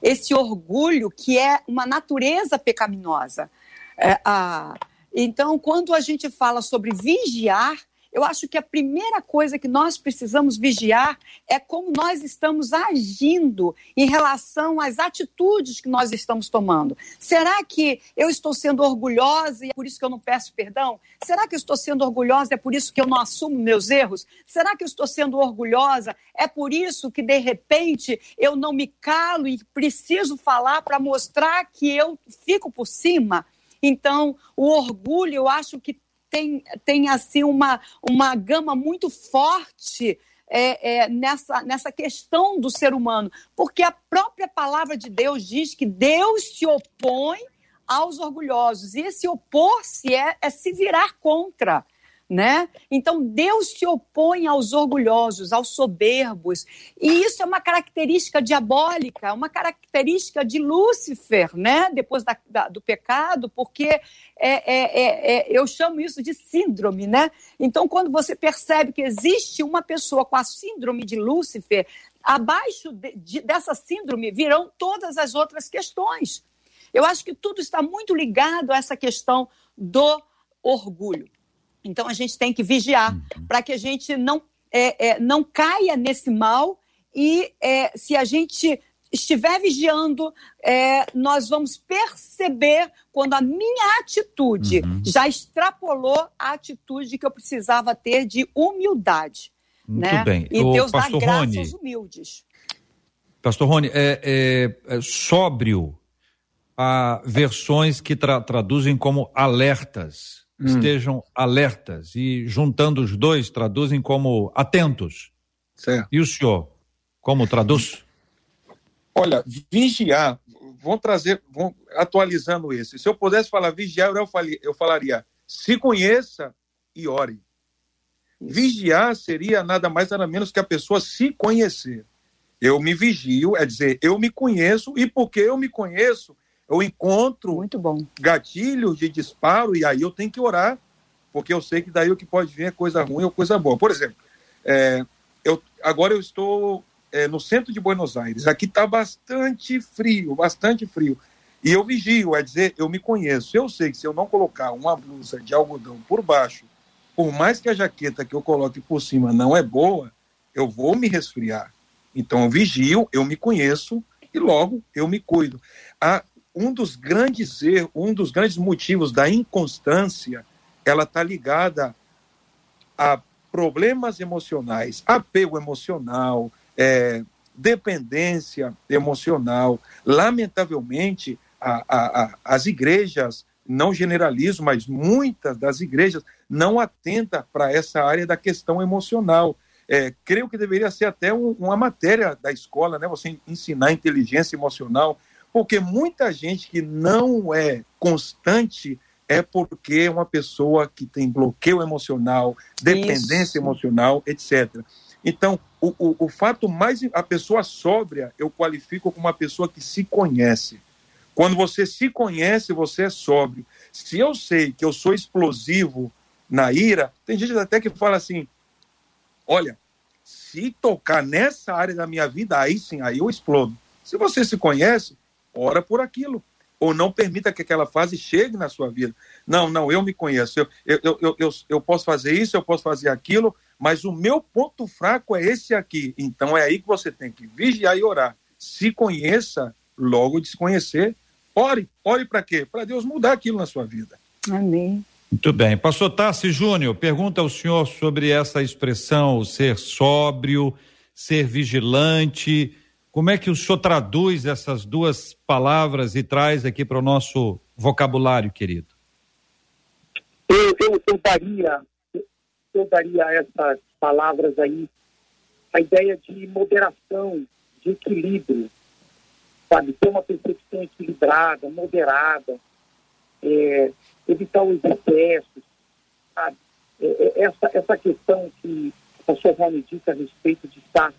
Esse orgulho que é uma natureza pecaminosa. É, a... Então, quando a gente fala sobre vigiar, eu acho que a primeira coisa que nós precisamos vigiar é como nós estamos agindo em relação às atitudes que nós estamos tomando. Será que eu estou sendo orgulhosa e é por isso que eu não peço perdão? Será que eu estou sendo orgulhosa e é por isso que eu não assumo meus erros? Será que eu estou sendo orgulhosa? É por isso que, de repente, eu não me calo e preciso falar para mostrar que eu fico por cima? Então, o orgulho, eu acho que tem, tem assim uma, uma gama muito forte é, é, nessa, nessa questão do ser humano, porque a própria palavra de Deus diz que Deus se opõe aos orgulhosos, e esse opor-se é, é se virar contra né? Então Deus se opõe aos orgulhosos, aos soberbos, e isso é uma característica diabólica, uma característica de Lúcifer, né? Depois da, da, do pecado, porque é, é, é, é, eu chamo isso de síndrome, né? Então quando você percebe que existe uma pessoa com a síndrome de Lúcifer, abaixo de, de, dessa síndrome virão todas as outras questões. Eu acho que tudo está muito ligado a essa questão do orgulho. Então a gente tem que vigiar uhum. para que a gente não, é, é, não caia nesse mal e é, se a gente estiver vigiando, é, nós vamos perceber quando a minha atitude uhum. já extrapolou a atitude que eu precisava ter de humildade. Muito né? bem. E o Deus dá graça Rony, aos humildes. Pastor Rony, é, é, é sóbrio há versões que tra traduzem como alertas hum. estejam alertas e juntando os dois traduzem como atentos. Certo. E o senhor, como traduz? Olha, vigiar, vão trazer, vão atualizando esse. Se eu pudesse falar vigiar, eu, falaria, eu falaria se conheça e ore. Vigiar seria nada mais nada menos que a pessoa se conhecer. Eu me vigio, é dizer, eu me conheço e porque eu me conheço, eu encontro Muito bom. gatilhos de disparo e aí eu tenho que orar, porque eu sei que daí o que pode vir é coisa ruim ou coisa boa. Por exemplo, é, eu, agora eu estou é, no centro de Buenos Aires. Aqui está bastante frio, bastante frio. E eu vigio, é dizer, eu me conheço. Eu sei que se eu não colocar uma blusa de algodão por baixo, por mais que a jaqueta que eu coloque por cima não é boa, eu vou me resfriar. Então eu vigio, eu me conheço e logo eu me cuido. Ah, um dos grandes erros, um dos grandes motivos da inconstância, ela está ligada a problemas emocionais, apego emocional, é, dependência emocional. Lamentavelmente, a, a, a, as igrejas, não generalizo, mas muitas das igrejas não atentam para essa área da questão emocional. É, creio que deveria ser até um, uma matéria da escola, né? Você ensinar inteligência emocional, porque muita gente que não é constante é porque é uma pessoa que tem bloqueio emocional, dependência Isso. emocional, etc. Então, o, o, o fato mais. A pessoa sóbria, eu qualifico como uma pessoa que se conhece. Quando você se conhece, você é sóbrio. Se eu sei que eu sou explosivo na ira, tem gente até que fala assim: olha, se tocar nessa área da minha vida, aí sim, aí eu explodo. Se você se conhece, ora por aquilo. Ou não permita que aquela fase chegue na sua vida. Não, não, eu me conheço. Eu, eu, eu, eu, eu posso fazer isso, eu posso fazer aquilo, mas o meu ponto fraco é esse aqui. Então é aí que você tem que vigiar e orar. Se conheça, logo desconhecer. Ore. Ore para quê? Para Deus mudar aquilo na sua vida. Amém. Muito bem. Pastor Tassi Júnior, pergunta ao senhor sobre essa expressão, ser sóbrio, ser vigilante. Como é que o senhor traduz essas duas palavras e traz aqui para o nosso vocabulário, querido? Eu, eu, eu daria eu daria essas palavras aí a ideia de moderação, de equilíbrio, sabe? Ter uma percepção equilibrada, moderada, é, evitar os excessos, sabe? É, é essa, essa questão que a sua Rony disse a respeito de estar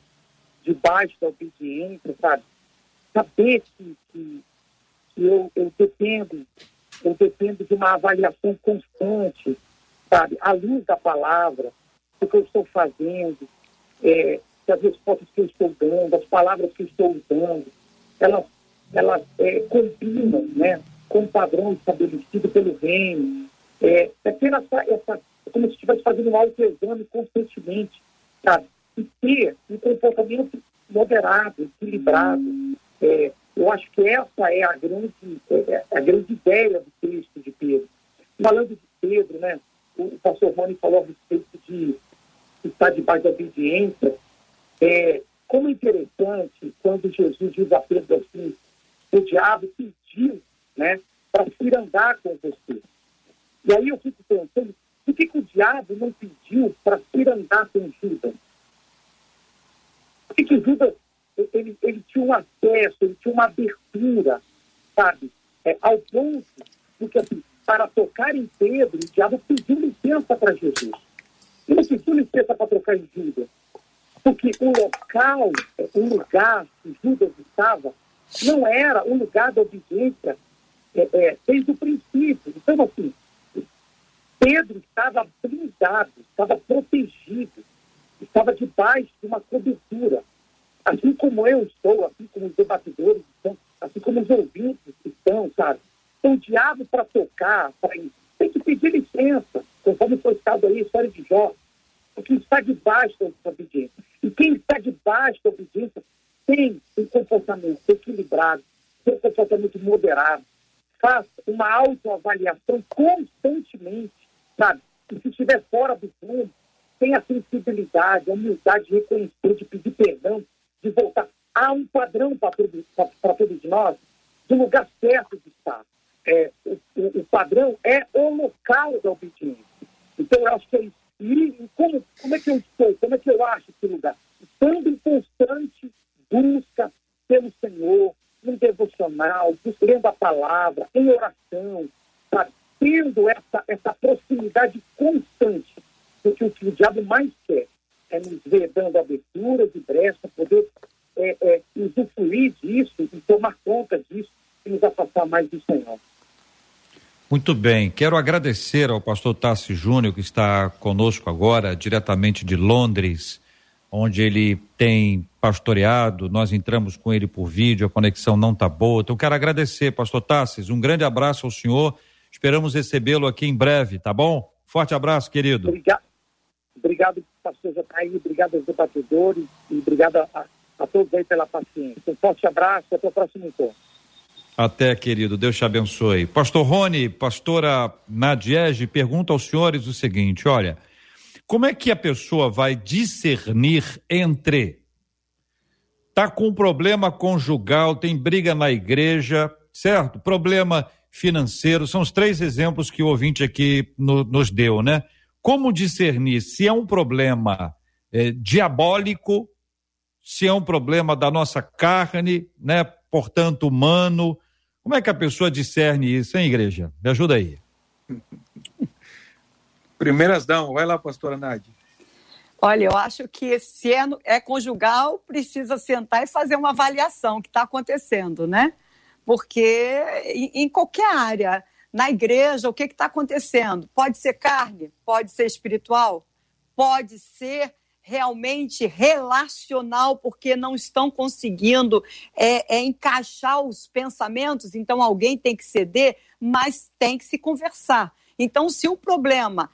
debaixo da obediência, sabe? Saber que, que, que eu, eu dependo, eu dependo de uma avaliação constante, sabe? À luz da palavra, o que eu estou fazendo, é, as respostas que eu estou dando, as palavras que eu estou usando, elas, elas é, combinam, né? Com o padrão estabelecido pelo reino. É, é ter essa, essa, como se estivesse fazendo um autoexame constantemente, sabe? E ter um comportamento moderado, equilibrado. É, eu acho que essa é a grande, é, a grande ideia do texto de Pedro. Falando de Pedro, né? o pastor Rony falou a respeito de estar debaixo da obediência. É, como é interessante quando Jesus diz a Pedro assim, o diabo pediu né, para ir andar com você. E aí eu fico pensando, por que, que o diabo não pediu para ir andar com Judas? Que, Judas ele, ele tinha um acesso, ele tinha uma abertura, sabe? É, ao ponto de que assim, para tocar em Pedro, o diabo pediu licença para Jesus. Ele pediu licença para tocar em Judas. Porque o local, o lugar que Judas estava, não era o lugar da obediência é, é, desde o princípio. Então, assim, Pedro estava blindado, estava protegido, estava debaixo de uma cobertura. Assim como eu estou, assim como os debatedores estão, assim como os ouvintes estão, sabe? Então, o diabo, para tocar, para tem que pedir licença, conforme foi citado aí, a história de Jó, porque está debaixo da obediência. E quem está debaixo da obediência tem um comportamento equilibrado, tem um comportamento moderado, faz uma autoavaliação constantemente, sabe? E se estiver fora do plano, tem a sensibilidade, a humildade de reconhecer, de pedir perdão, de voltar. Há um padrão para todos nós, do lugar certo de estar é, o, o, padrão é o local da obediência. Então, eu acho que é isso. E como, como é que eu estou? Como é que eu acho esse lugar? Estando em constante busca pelo Senhor, um devocional, lendo a palavra, em oração, tendo essa, essa proximidade constante, porque o que o diabo mais quer é nos ver dando abertura de brecha, poder é, é, usufruir disso e tomar conta disso e nos afastar mais do Senhor. Muito bem, quero agradecer ao pastor Tassi Júnior que está conosco agora, diretamente de Londres, onde ele tem pastoreado, nós entramos com ele por vídeo, a conexão não está boa, então quero agradecer, pastor Tassis, um grande abraço ao senhor, esperamos recebê-lo aqui em breve, tá bom? Forte abraço, querido. Obrigado, obrigado pastor Jataí, obrigado aos debatedores e obrigado a, a todos aí pela paciência. Um forte abraço e até o próximo encontro. Até, querido, Deus te abençoe. Pastor Rony, pastora Nadiege, pergunta aos senhores o seguinte: olha, como é que a pessoa vai discernir entre tá com problema conjugal, tem briga na igreja, certo? Problema financeiro, são os três exemplos que o ouvinte aqui no, nos deu, né? Como discernir se é um problema é, diabólico, se é um problema da nossa carne, né? Portanto, humano, como é que a pessoa discerne isso, hein, igreja? Me ajuda aí. Primeiras dão, vai lá, pastora Nádia. Olha, eu acho que se é, é conjugal, precisa sentar e fazer uma avaliação que está acontecendo, né? Porque em, em qualquer área, na igreja, o que está acontecendo? Pode ser carne, pode ser espiritual, pode ser realmente relacional, porque não estão conseguindo é, é, encaixar os pensamentos, então alguém tem que ceder, mas tem que se conversar. Então, se o problema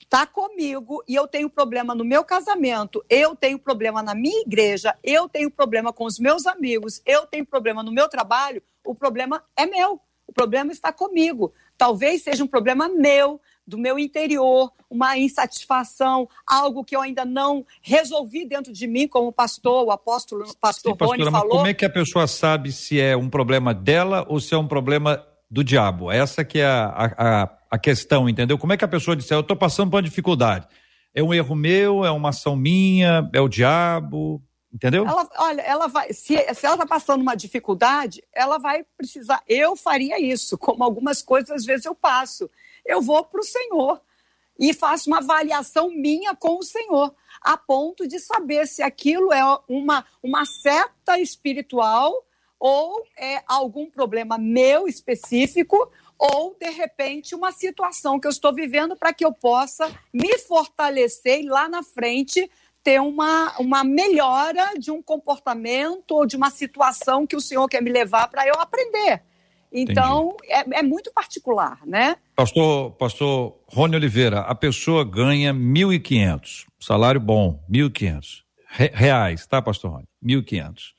está comigo e eu tenho problema no meu casamento, eu tenho problema na minha igreja, eu tenho problema com os meus amigos, eu tenho problema no meu trabalho, o problema é meu. O problema está comigo. Talvez seja um problema meu, do meu interior, uma insatisfação, algo que eu ainda não resolvi dentro de mim, como o pastor, o apóstolo, o pastor Sim, pastora, Rony falou. Como é que a pessoa sabe se é um problema dela ou se é um problema do diabo? Essa que é a, a, a questão, entendeu? Como é que a pessoa disse, eu estou passando por uma dificuldade? É um erro meu, é uma ação minha, é o diabo? Entendeu? Ela, olha, ela vai. Se, se ela está passando uma dificuldade, ela vai precisar. Eu faria isso, como algumas coisas às vezes eu passo eu vou para o Senhor e faço uma avaliação minha com o Senhor, a ponto de saber se aquilo é uma, uma seta espiritual ou é algum problema meu específico ou de repente uma situação que eu estou vivendo para que eu possa me fortalecer e lá na frente ter uma, uma melhora de um comportamento ou de uma situação que o Senhor quer me levar para eu aprender. Então, é, é, muito particular, né? Pastor, pastor Rony Oliveira, a pessoa ganha 1.500, salário bom, 1.500 reais, tá, pastor Rony? 1.500.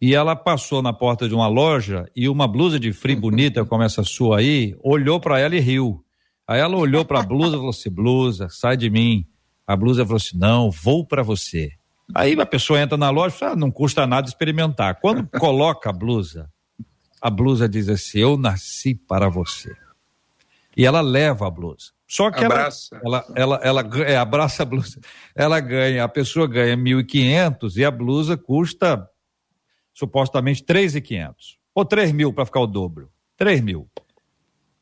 E ela passou na porta de uma loja e uma blusa de frio bonita, como essa sua aí, olhou para ela e riu. Aí ela olhou para a blusa e falou assim: blusa, sai de mim. A blusa falou assim: não, vou para você. Aí a pessoa entra na loja e fala: ah, não custa nada experimentar. Quando coloca a blusa, a blusa diz assim: Eu nasci para você. E ela leva a blusa. Só que abraça. ela, ela, ela, ela é, abraça a blusa. Ela ganha, a pessoa ganha 1.500 e a blusa custa supostamente 3.500. Ou 3 mil para ficar o dobro. 3 mil.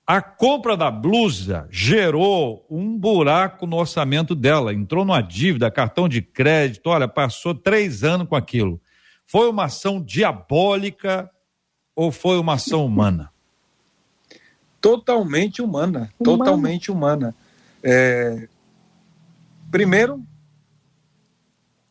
A compra da blusa gerou um buraco no orçamento dela. Entrou numa dívida, cartão de crédito. Olha, passou três anos com aquilo. Foi uma ação diabólica ou foi uma ação humana? Totalmente humana, humana. totalmente humana. É... Primeiro,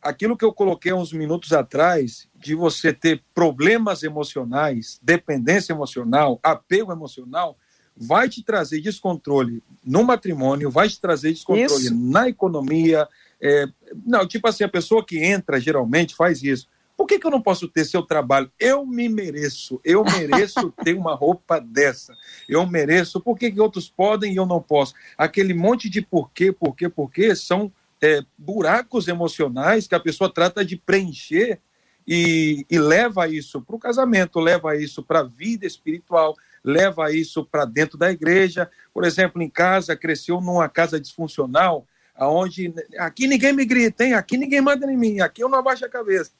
aquilo que eu coloquei uns minutos atrás, de você ter problemas emocionais, dependência emocional, apego emocional, vai te trazer descontrole no matrimônio, vai te trazer descontrole isso. na economia. É... não, tipo assim, a pessoa que entra geralmente faz isso. Por que, que eu não posso ter seu trabalho? Eu me mereço, eu mereço ter uma roupa dessa. Eu mereço, por que, que outros podem e eu não posso? Aquele monte de porquê, porquê, porquê são é, buracos emocionais que a pessoa trata de preencher e, e leva isso para o casamento, leva isso para a vida espiritual, leva isso para dentro da igreja. Por exemplo, em casa, cresceu numa casa disfuncional, aonde aqui ninguém me grita, hein? aqui ninguém manda em mim, aqui eu não abaixo a cabeça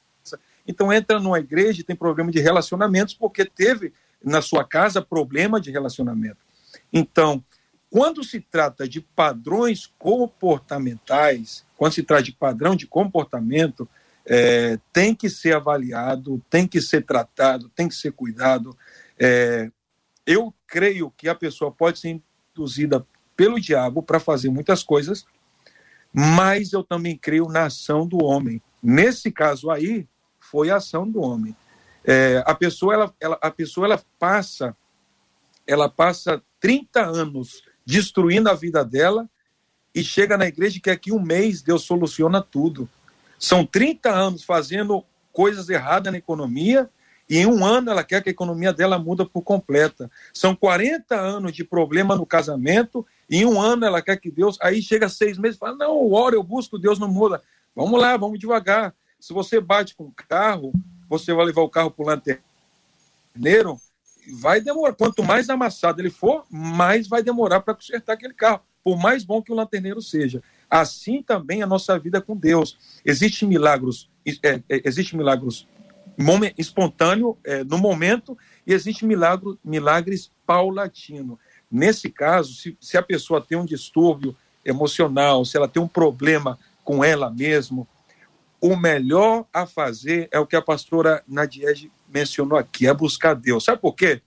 Então entra numa igreja e tem problema de relacionamentos porque teve na sua casa problema de relacionamento. Então, quando se trata de padrões comportamentais, quando se trata de padrão de comportamento, é, tem que ser avaliado, tem que ser tratado, tem que ser cuidado. É, eu creio que a pessoa pode ser induzida pelo diabo para fazer muitas coisas, mas eu também creio na ação do homem. Nesse caso aí, foi a ação do homem. É, a pessoa, ela, ela, a pessoa ela passa, ela passa 30 anos destruindo a vida dela e chega na igreja que aqui um mês Deus soluciona tudo. São 30 anos fazendo coisas erradas na economia e em um ano ela quer que a economia dela muda por completa. São 40 anos de problema no casamento e em um ano ela quer que Deus. Aí chega seis meses e fala: Não, ora, eu busco, Deus não muda. Vamos lá, vamos devagar. Se você bate com o carro, você vai levar o carro para o lanterneiro, vai demorar. Quanto mais amassado ele for, mais vai demorar para consertar aquele carro, por mais bom que o lanterneiro seja. Assim também a nossa vida com Deus. Existem milagros, é, é, existe milagros espontâneo é, no momento e existe milagro, milagres paulatino. Nesse caso, se, se a pessoa tem um distúrbio emocional, se ela tem um problema com ela mesma, o melhor a fazer é o que a pastora Nadiege mencionou aqui, é buscar Deus. Sabe por quê?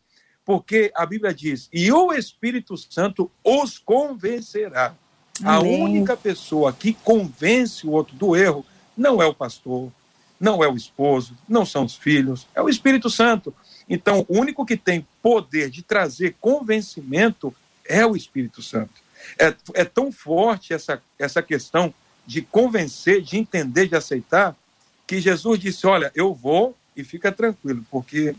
Porque a Bíblia diz: e o Espírito Santo os convencerá. Amém. A única pessoa que convence o outro do erro não é o pastor, não é o esposo, não são os filhos, é o Espírito Santo. Então, o único que tem poder de trazer convencimento é o Espírito Santo. É, é tão forte essa, essa questão de convencer, de entender, de aceitar, que Jesus disse: Olha, eu vou e fica tranquilo, porque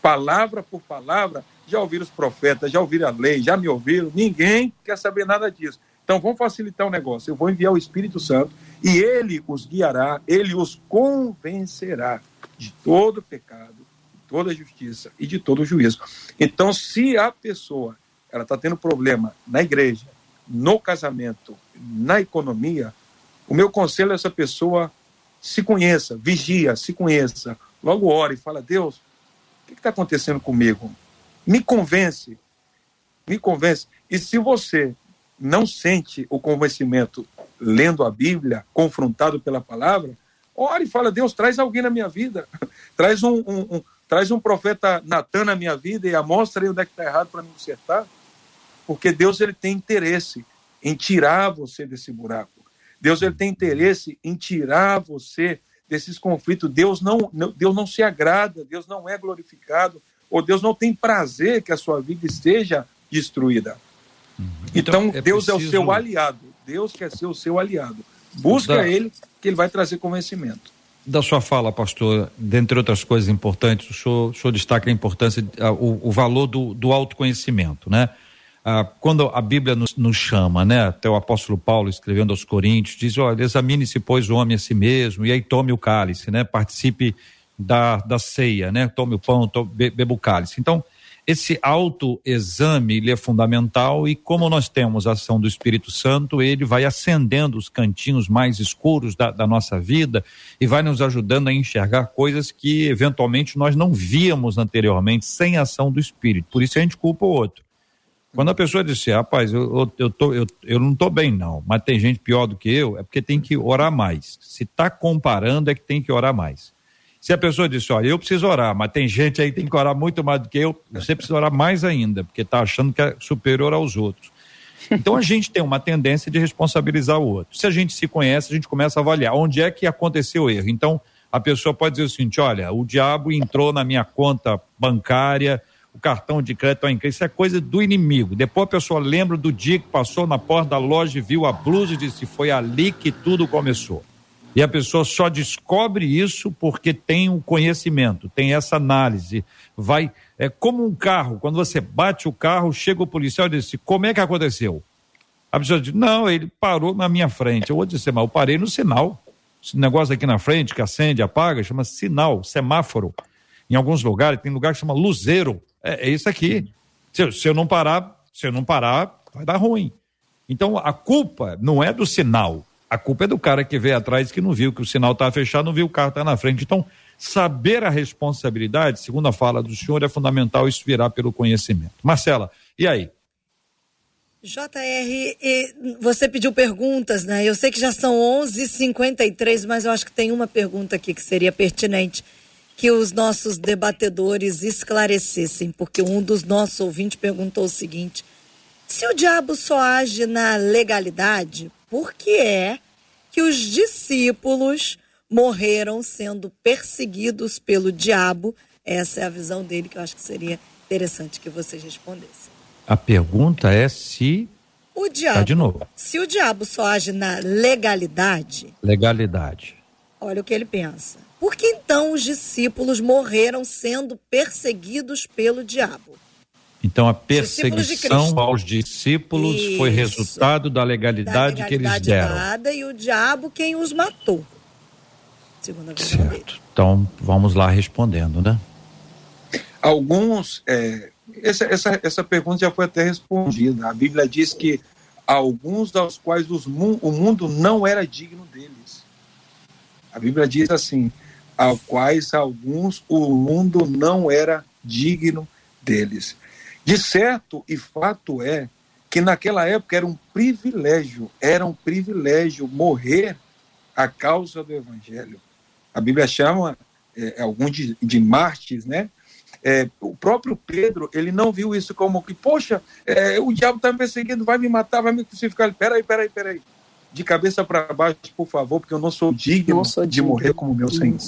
palavra por palavra, já ouviram os profetas, já ouviram a lei, já me ouviram, ninguém quer saber nada disso. Então vamos facilitar o negócio. Eu vou enviar o Espírito Santo e ele os guiará, ele os convencerá de todo pecado, de toda justiça e de todo juízo. Então, se a pessoa ela está tendo problema na igreja, no casamento, na economia, o meu conselho é essa pessoa se conheça, vigia, se conheça, logo ore e fala, Deus, o que está acontecendo comigo? Me convence, me convence. E se você não sente o convencimento lendo a Bíblia, confrontado pela palavra, ore e fala, Deus, traz alguém na minha vida, traz um, um, um traz um profeta Natan na minha vida e mostra aí onde é que está errado para me consertar, porque Deus ele tem interesse em tirar você desse buraco. Deus ele tem interesse em tirar você desses conflitos. Deus não, Deus não se agrada, Deus não é glorificado, ou Deus não tem prazer que a sua vida esteja destruída. Uhum. Então, então é Deus preciso... é o seu aliado. Deus quer ser o seu aliado. Busca da... ele, que ele vai trazer convencimento. Da sua fala, pastor, dentre outras coisas importantes, o senhor, o senhor destaca a importância, o, o valor do, do autoconhecimento, né? Ah, quando a Bíblia nos, nos, chama, né? Até o apóstolo Paulo escrevendo aos Coríntios, diz: olha, examine-se, pois, o homem a si mesmo, e aí tome o cálice, né? Participe da, da ceia, né? Tome o pão, tome, beba o cálice. Então, esse autoexame ele é fundamental e como nós temos a ação do Espírito Santo, ele vai acendendo os cantinhos mais escuros da, da, nossa vida e vai nos ajudando a enxergar coisas que eventualmente nós não víamos anteriormente sem a ação do Espírito. Por isso a gente culpa o outro. Quando a pessoa disse, rapaz, eu, eu, tô, eu, eu não estou bem, não, mas tem gente pior do que eu, é porque tem que orar mais. Se está comparando, é que tem que orar mais. Se a pessoa disse, olha, eu preciso orar, mas tem gente aí que tem que orar muito mais do que eu, você precisa orar mais ainda, porque está achando que é superior aos outros. Então a gente tem uma tendência de responsabilizar o outro. Se a gente se conhece, a gente começa a avaliar onde é que aconteceu o erro. Então a pessoa pode dizer o seguinte: olha, o diabo entrou na minha conta bancária, o cartão de crédito em isso é coisa do inimigo. Depois a pessoa lembra do dia que passou na porta da loja e viu a blusa e disse: foi ali que tudo começou. E a pessoa só descobre isso porque tem o um conhecimento, tem essa análise. Vai, é como um carro, quando você bate o carro, chega o policial e diz: como é que aconteceu? A pessoa diz: não, ele parou na minha frente. Eu vou dizer, mas eu parei no sinal. Esse negócio aqui na frente que acende, apaga, chama sinal, semáforo. Em alguns lugares, tem lugar que chama luzeiro. É, é isso aqui. Se, se eu não parar, se eu não parar, vai dar ruim. Então a culpa não é do sinal, a culpa é do cara que veio atrás que não viu que o sinal está fechado, não viu o carro está na frente. Então Saber a responsabilidade, segundo a fala do senhor, é fundamental isso virar pelo conhecimento. Marcela, e aí? JR, você pediu perguntas, né? Eu sei que já são 11h53, mas eu acho que tem uma pergunta aqui que seria pertinente que os nossos debatedores esclarecessem, porque um dos nossos ouvintes perguntou o seguinte: se o diabo só age na legalidade, por que é que os discípulos morreram sendo perseguidos pelo diabo? Essa é a visão dele que eu acho que seria interessante que vocês respondessem. A pergunta é se. O diabo. Tá de novo. Se o diabo só age na legalidade. Legalidade. Olha o que ele pensa. Por que então os discípulos morreram sendo perseguidos pelo diabo? Então a perseguição aos discípulos Isso. foi resultado da legalidade, da legalidade, que eles deram. Dada, e o diabo quem os matou. Segundo a certo. Dele. Então vamos lá respondendo, né? Alguns é, essa, essa, essa pergunta já foi até respondida. A Bíblia diz que alguns dos quais os, o mundo não era digno deles. A Bíblia diz assim: ao quais alguns o mundo não era digno deles. De certo e fato é que naquela época era um privilégio, era um privilégio morrer a causa do evangelho. A Bíblia chama é, alguns de, de mártires, né? É, o próprio Pedro, ele não viu isso como que, poxa, é, o diabo está me perseguindo, vai me matar, vai me crucificar. Peraí, peraí, peraí. De cabeça para baixo, por favor, porque eu não sou digno, não sou digno. de morrer como meu Senhor.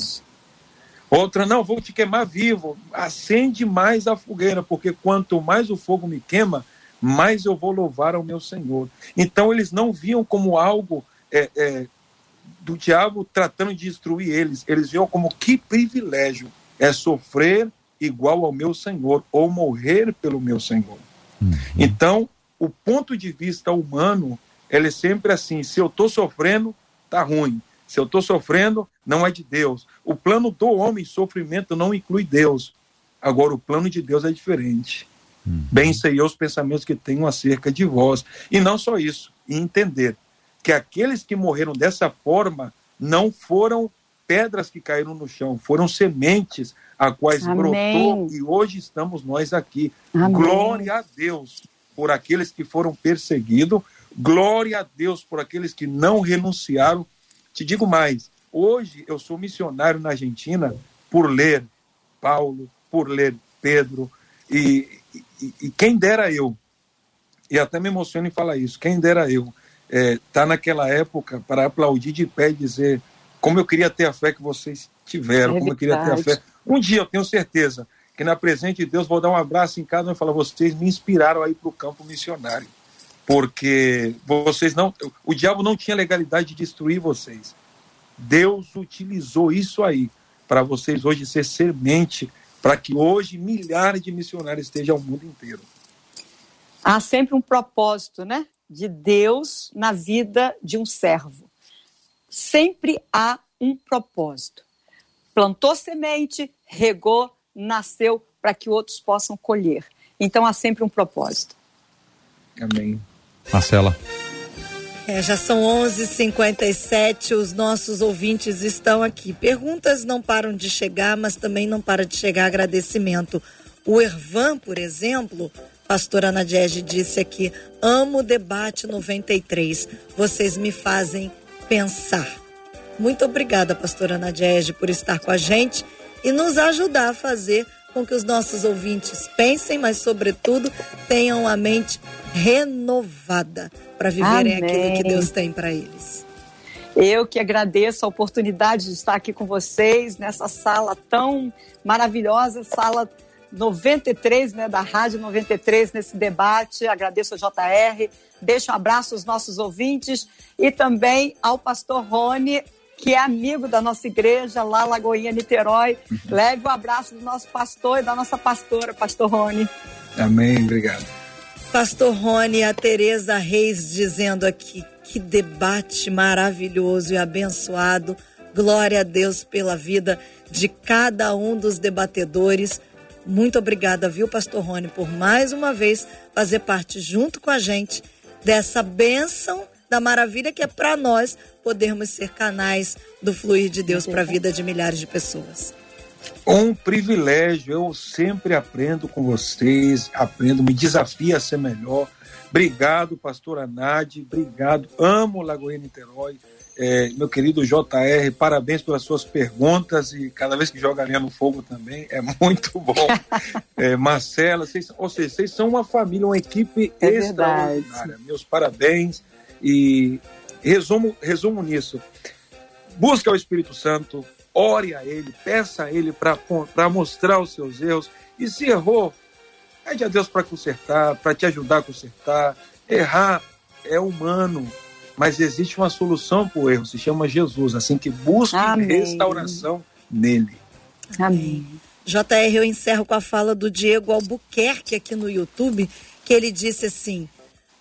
Outra, não, vou te queimar vivo. Acende mais a fogueira, porque quanto mais o fogo me queima, mais eu vou louvar ao meu Senhor. Então, eles não viam como algo é, é, do diabo tratando de destruir eles. Eles viam como que privilégio é sofrer igual ao meu Senhor, ou morrer pelo meu Senhor. Uhum. Então, o ponto de vista humano, ele é sempre assim: se eu estou sofrendo, tá ruim. Se eu estou sofrendo, não é de Deus. O plano do homem, sofrimento, não inclui Deus. Agora, o plano de Deus é diferente. Uhum. Bem sei eu os pensamentos que tenho acerca de vós. E não só isso, e entender que aqueles que morreram dessa forma não foram pedras que caíram no chão, foram sementes a quais Amém. brotou e hoje estamos nós aqui. Amém. Glória a Deus por aqueles que foram perseguidos, glória a Deus por aqueles que não renunciaram. Te digo mais, hoje eu sou missionário na Argentina por ler Paulo, por ler Pedro, e, e, e quem dera eu, e até me emociono em falar isso, quem dera eu, é, tá naquela época para aplaudir de pé e dizer como eu queria ter a fé que vocês tiveram, é como eu queria ter a fé um dia eu tenho certeza que na presença de Deus vou dar um abraço em cada um e falar: vocês me inspiraram a ir para o campo missionário. Porque vocês não. O diabo não tinha legalidade de destruir vocês. Deus utilizou isso aí para vocês hoje ser semente, para que hoje milhares de missionários estejam ao mundo inteiro. Há sempre um propósito, né? De Deus na vida de um servo. Sempre há um propósito plantou semente, regou, nasceu para que outros possam colher. Então há sempre um propósito. Amém. Marcela. É, já são 11:57. Os nossos ouvintes estão aqui. Perguntas não param de chegar, mas também não para de chegar agradecimento. O Ervan, por exemplo, pastora Ana disse aqui: amo o debate 93. Vocês me fazem pensar. Muito obrigada, pastora Nadiege, por estar com a gente e nos ajudar a fazer com que os nossos ouvintes pensem, mas, sobretudo, tenham a mente renovada para viverem Amém. aquilo que Deus tem para eles. Eu que agradeço a oportunidade de estar aqui com vocês nessa sala tão maravilhosa, sala 93, né, da Rádio 93, nesse debate. Agradeço ao JR, deixo um abraço aos nossos ouvintes e também ao pastor Rony, que é amigo da nossa igreja lá, Lagoinha, Niterói. Uhum. Leve o um abraço do nosso pastor e da nossa pastora, pastor Rony. Amém, obrigado. Pastor Rony, a Tereza Reis dizendo aqui, que debate maravilhoso e abençoado. Glória a Deus pela vida de cada um dos debatedores. Muito obrigada, viu, Pastor Rony, por mais uma vez fazer parte junto com a gente dessa bênção da maravilha que é para nós podermos ser canais do fluir de Deus para a vida de milhares de pessoas. Um privilégio, eu sempre aprendo com vocês, aprendo, me desafio a ser melhor. Obrigado, pastora Nade, obrigado, amo Lagoinha Niterói. É, meu querido JR, parabéns pelas suas perguntas e cada vez que joga linha no fogo também, é muito bom. é, Marcela, vocês, ou seja, vocês são uma família, uma equipe é extraordinária. Verdade. Meus parabéns e resumo, resumo nisso. Busca o Espírito Santo, ore a Ele, peça a Ele para mostrar os seus erros e se errou, pede a Deus para consertar, para te ajudar a consertar. Errar é humano, mas existe uma solução para o erro, se chama Jesus, assim que busque Amém. restauração nele. Amém. JR, eu encerro com a fala do Diego Albuquerque aqui no YouTube, que ele disse assim: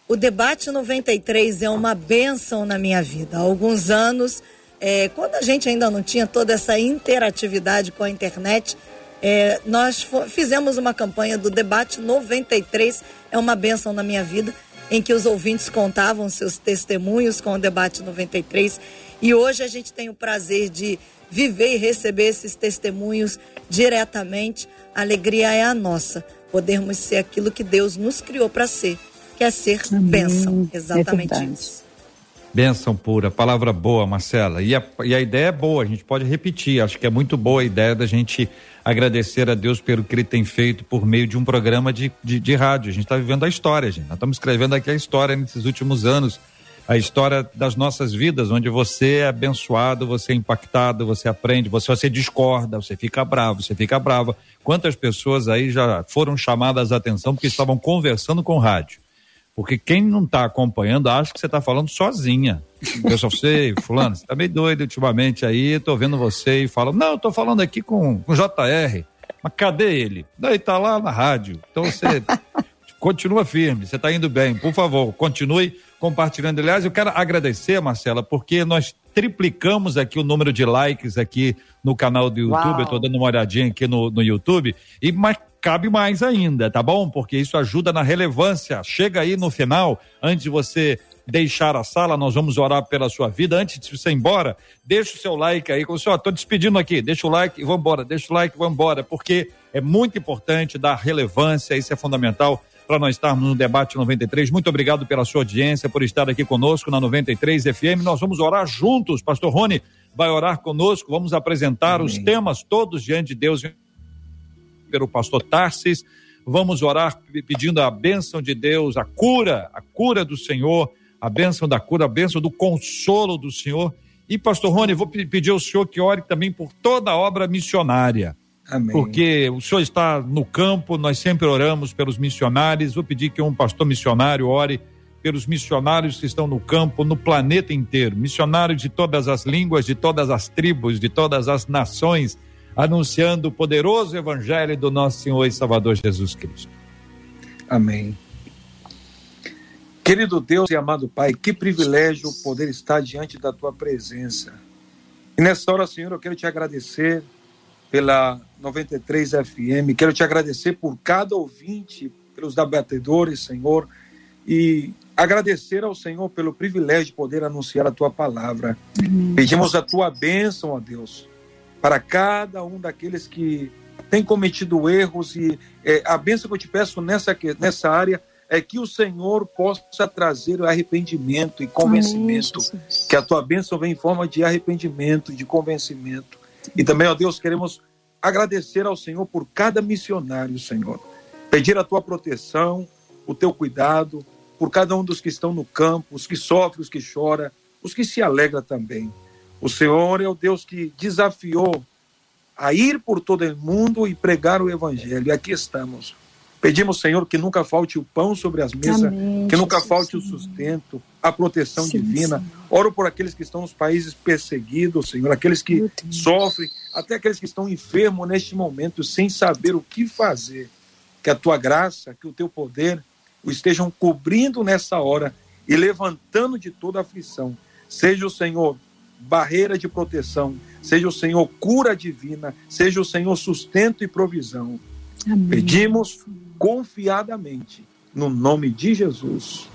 o debate 93 é uma benção na minha vida. Há alguns anos, é, quando a gente ainda não tinha toda essa interatividade com a internet, é, nós fizemos uma campanha do debate 93 é uma benção na minha vida em que os ouvintes contavam seus testemunhos com o debate 93. E hoje a gente tem o prazer de viver e receber esses testemunhos diretamente. A alegria é a nossa, podermos ser aquilo que Deus nos criou para ser, que é ser Amém. bênção. Exatamente é isso. Bênção pura, palavra boa, Marcela. E a, e a ideia é boa, a gente pode repetir. Acho que é muito boa a ideia da gente agradecer a Deus pelo que ele tem feito por meio de um programa de, de, de rádio. A gente está vivendo a história, gente. Nós estamos escrevendo aqui a história nesses últimos anos. A história das nossas vidas, onde você é abençoado, você é impactado, você aprende, você, você discorda, você fica bravo, você fica brava. Quantas pessoas aí já foram chamadas a atenção porque estavam conversando com o rádio? Porque quem não está acompanhando acha que você está falando sozinha. Eu só sei, fulano, você está meio doido ultimamente aí, estou vendo você e fala, não, estou falando aqui com o JR. Mas cadê ele? Daí tá lá na rádio. Então você continua firme, você está indo bem. Por favor, continue compartilhando. Aliás, eu quero agradecer, Marcela, porque nós triplicamos aqui o número de likes aqui no canal do YouTube. Uau. Eu estou dando uma olhadinha aqui no, no YouTube. E mas cabe mais ainda, tá bom? Porque isso ajuda na relevância. Chega aí no final, antes de você deixar a sala, nós vamos orar pela sua vida. Antes de você ir embora, deixa o seu like aí. Como senhor, tô despedindo aqui. Deixa o like e vamos embora. Deixa o like e vamos embora, porque é muito importante dar relevância, isso é fundamental para nós estarmos no debate 93. Muito obrigado pela sua audiência, por estar aqui conosco na 93 FM. Nós vamos orar juntos. Pastor Rony vai orar conosco. Vamos apresentar Amém. os temas todos diante de Deus pelo pastor Tarsis. Vamos orar pedindo a bênção de Deus, a cura, a cura do Senhor, a bênção da cura, a bênção do consolo do Senhor. E, pastor Rony, vou pedir ao senhor que ore também por toda a obra missionária. Amém. Porque o senhor está no campo, nós sempre oramos pelos missionários. Vou pedir que um pastor missionário ore pelos missionários que estão no campo, no planeta inteiro. Missionários de todas as línguas, de todas as tribos, de todas as nações anunciando o poderoso evangelho do nosso Senhor e Salvador Jesus Cristo. Amém. Querido Deus e amado Pai, que privilégio poder estar diante da tua presença. E nessa hora, Senhor, eu quero te agradecer pela 93 FM, quero te agradecer por cada ouvinte, pelos debatedores, Senhor, e agradecer ao Senhor pelo privilégio de poder anunciar a tua palavra. Amém. Pedimos a tua bênção, ó Deus, para cada um daqueles que tem cometido erros e é, a bênção que eu te peço nessa, nessa área é que o Senhor possa trazer arrependimento e convencimento, Amém, que a tua bênção vem em forma de arrependimento, de convencimento. E também, ó Deus, queremos agradecer ao Senhor por cada missionário, Senhor. Pedir a tua proteção, o teu cuidado por cada um dos que estão no campo, os que sofrem, os que choram, os que se alegram também. O Senhor é o Deus que desafiou a ir por todo o mundo e pregar o Evangelho. E aqui estamos. Pedimos, Senhor, que nunca falte o pão sobre as mesas, Amém, que nunca falte o sustento, a proteção Sim, divina. Senhor. Oro por aqueles que estão nos países perseguidos, Senhor, aqueles que sofrem, até aqueles que estão enfermos neste momento, sem saber o que fazer. Que a tua graça, que o teu poder o estejam cobrindo nessa hora e levantando de toda aflição. Seja o Senhor barreira de proteção, seja o Senhor cura divina, seja o Senhor sustento e provisão. Amém. Pedimos confiadamente, no nome de Jesus.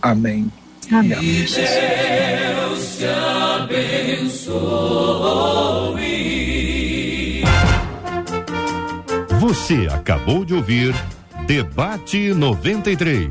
Amém. Amém. Deus te abençoe. Você acabou de ouvir Debate 93.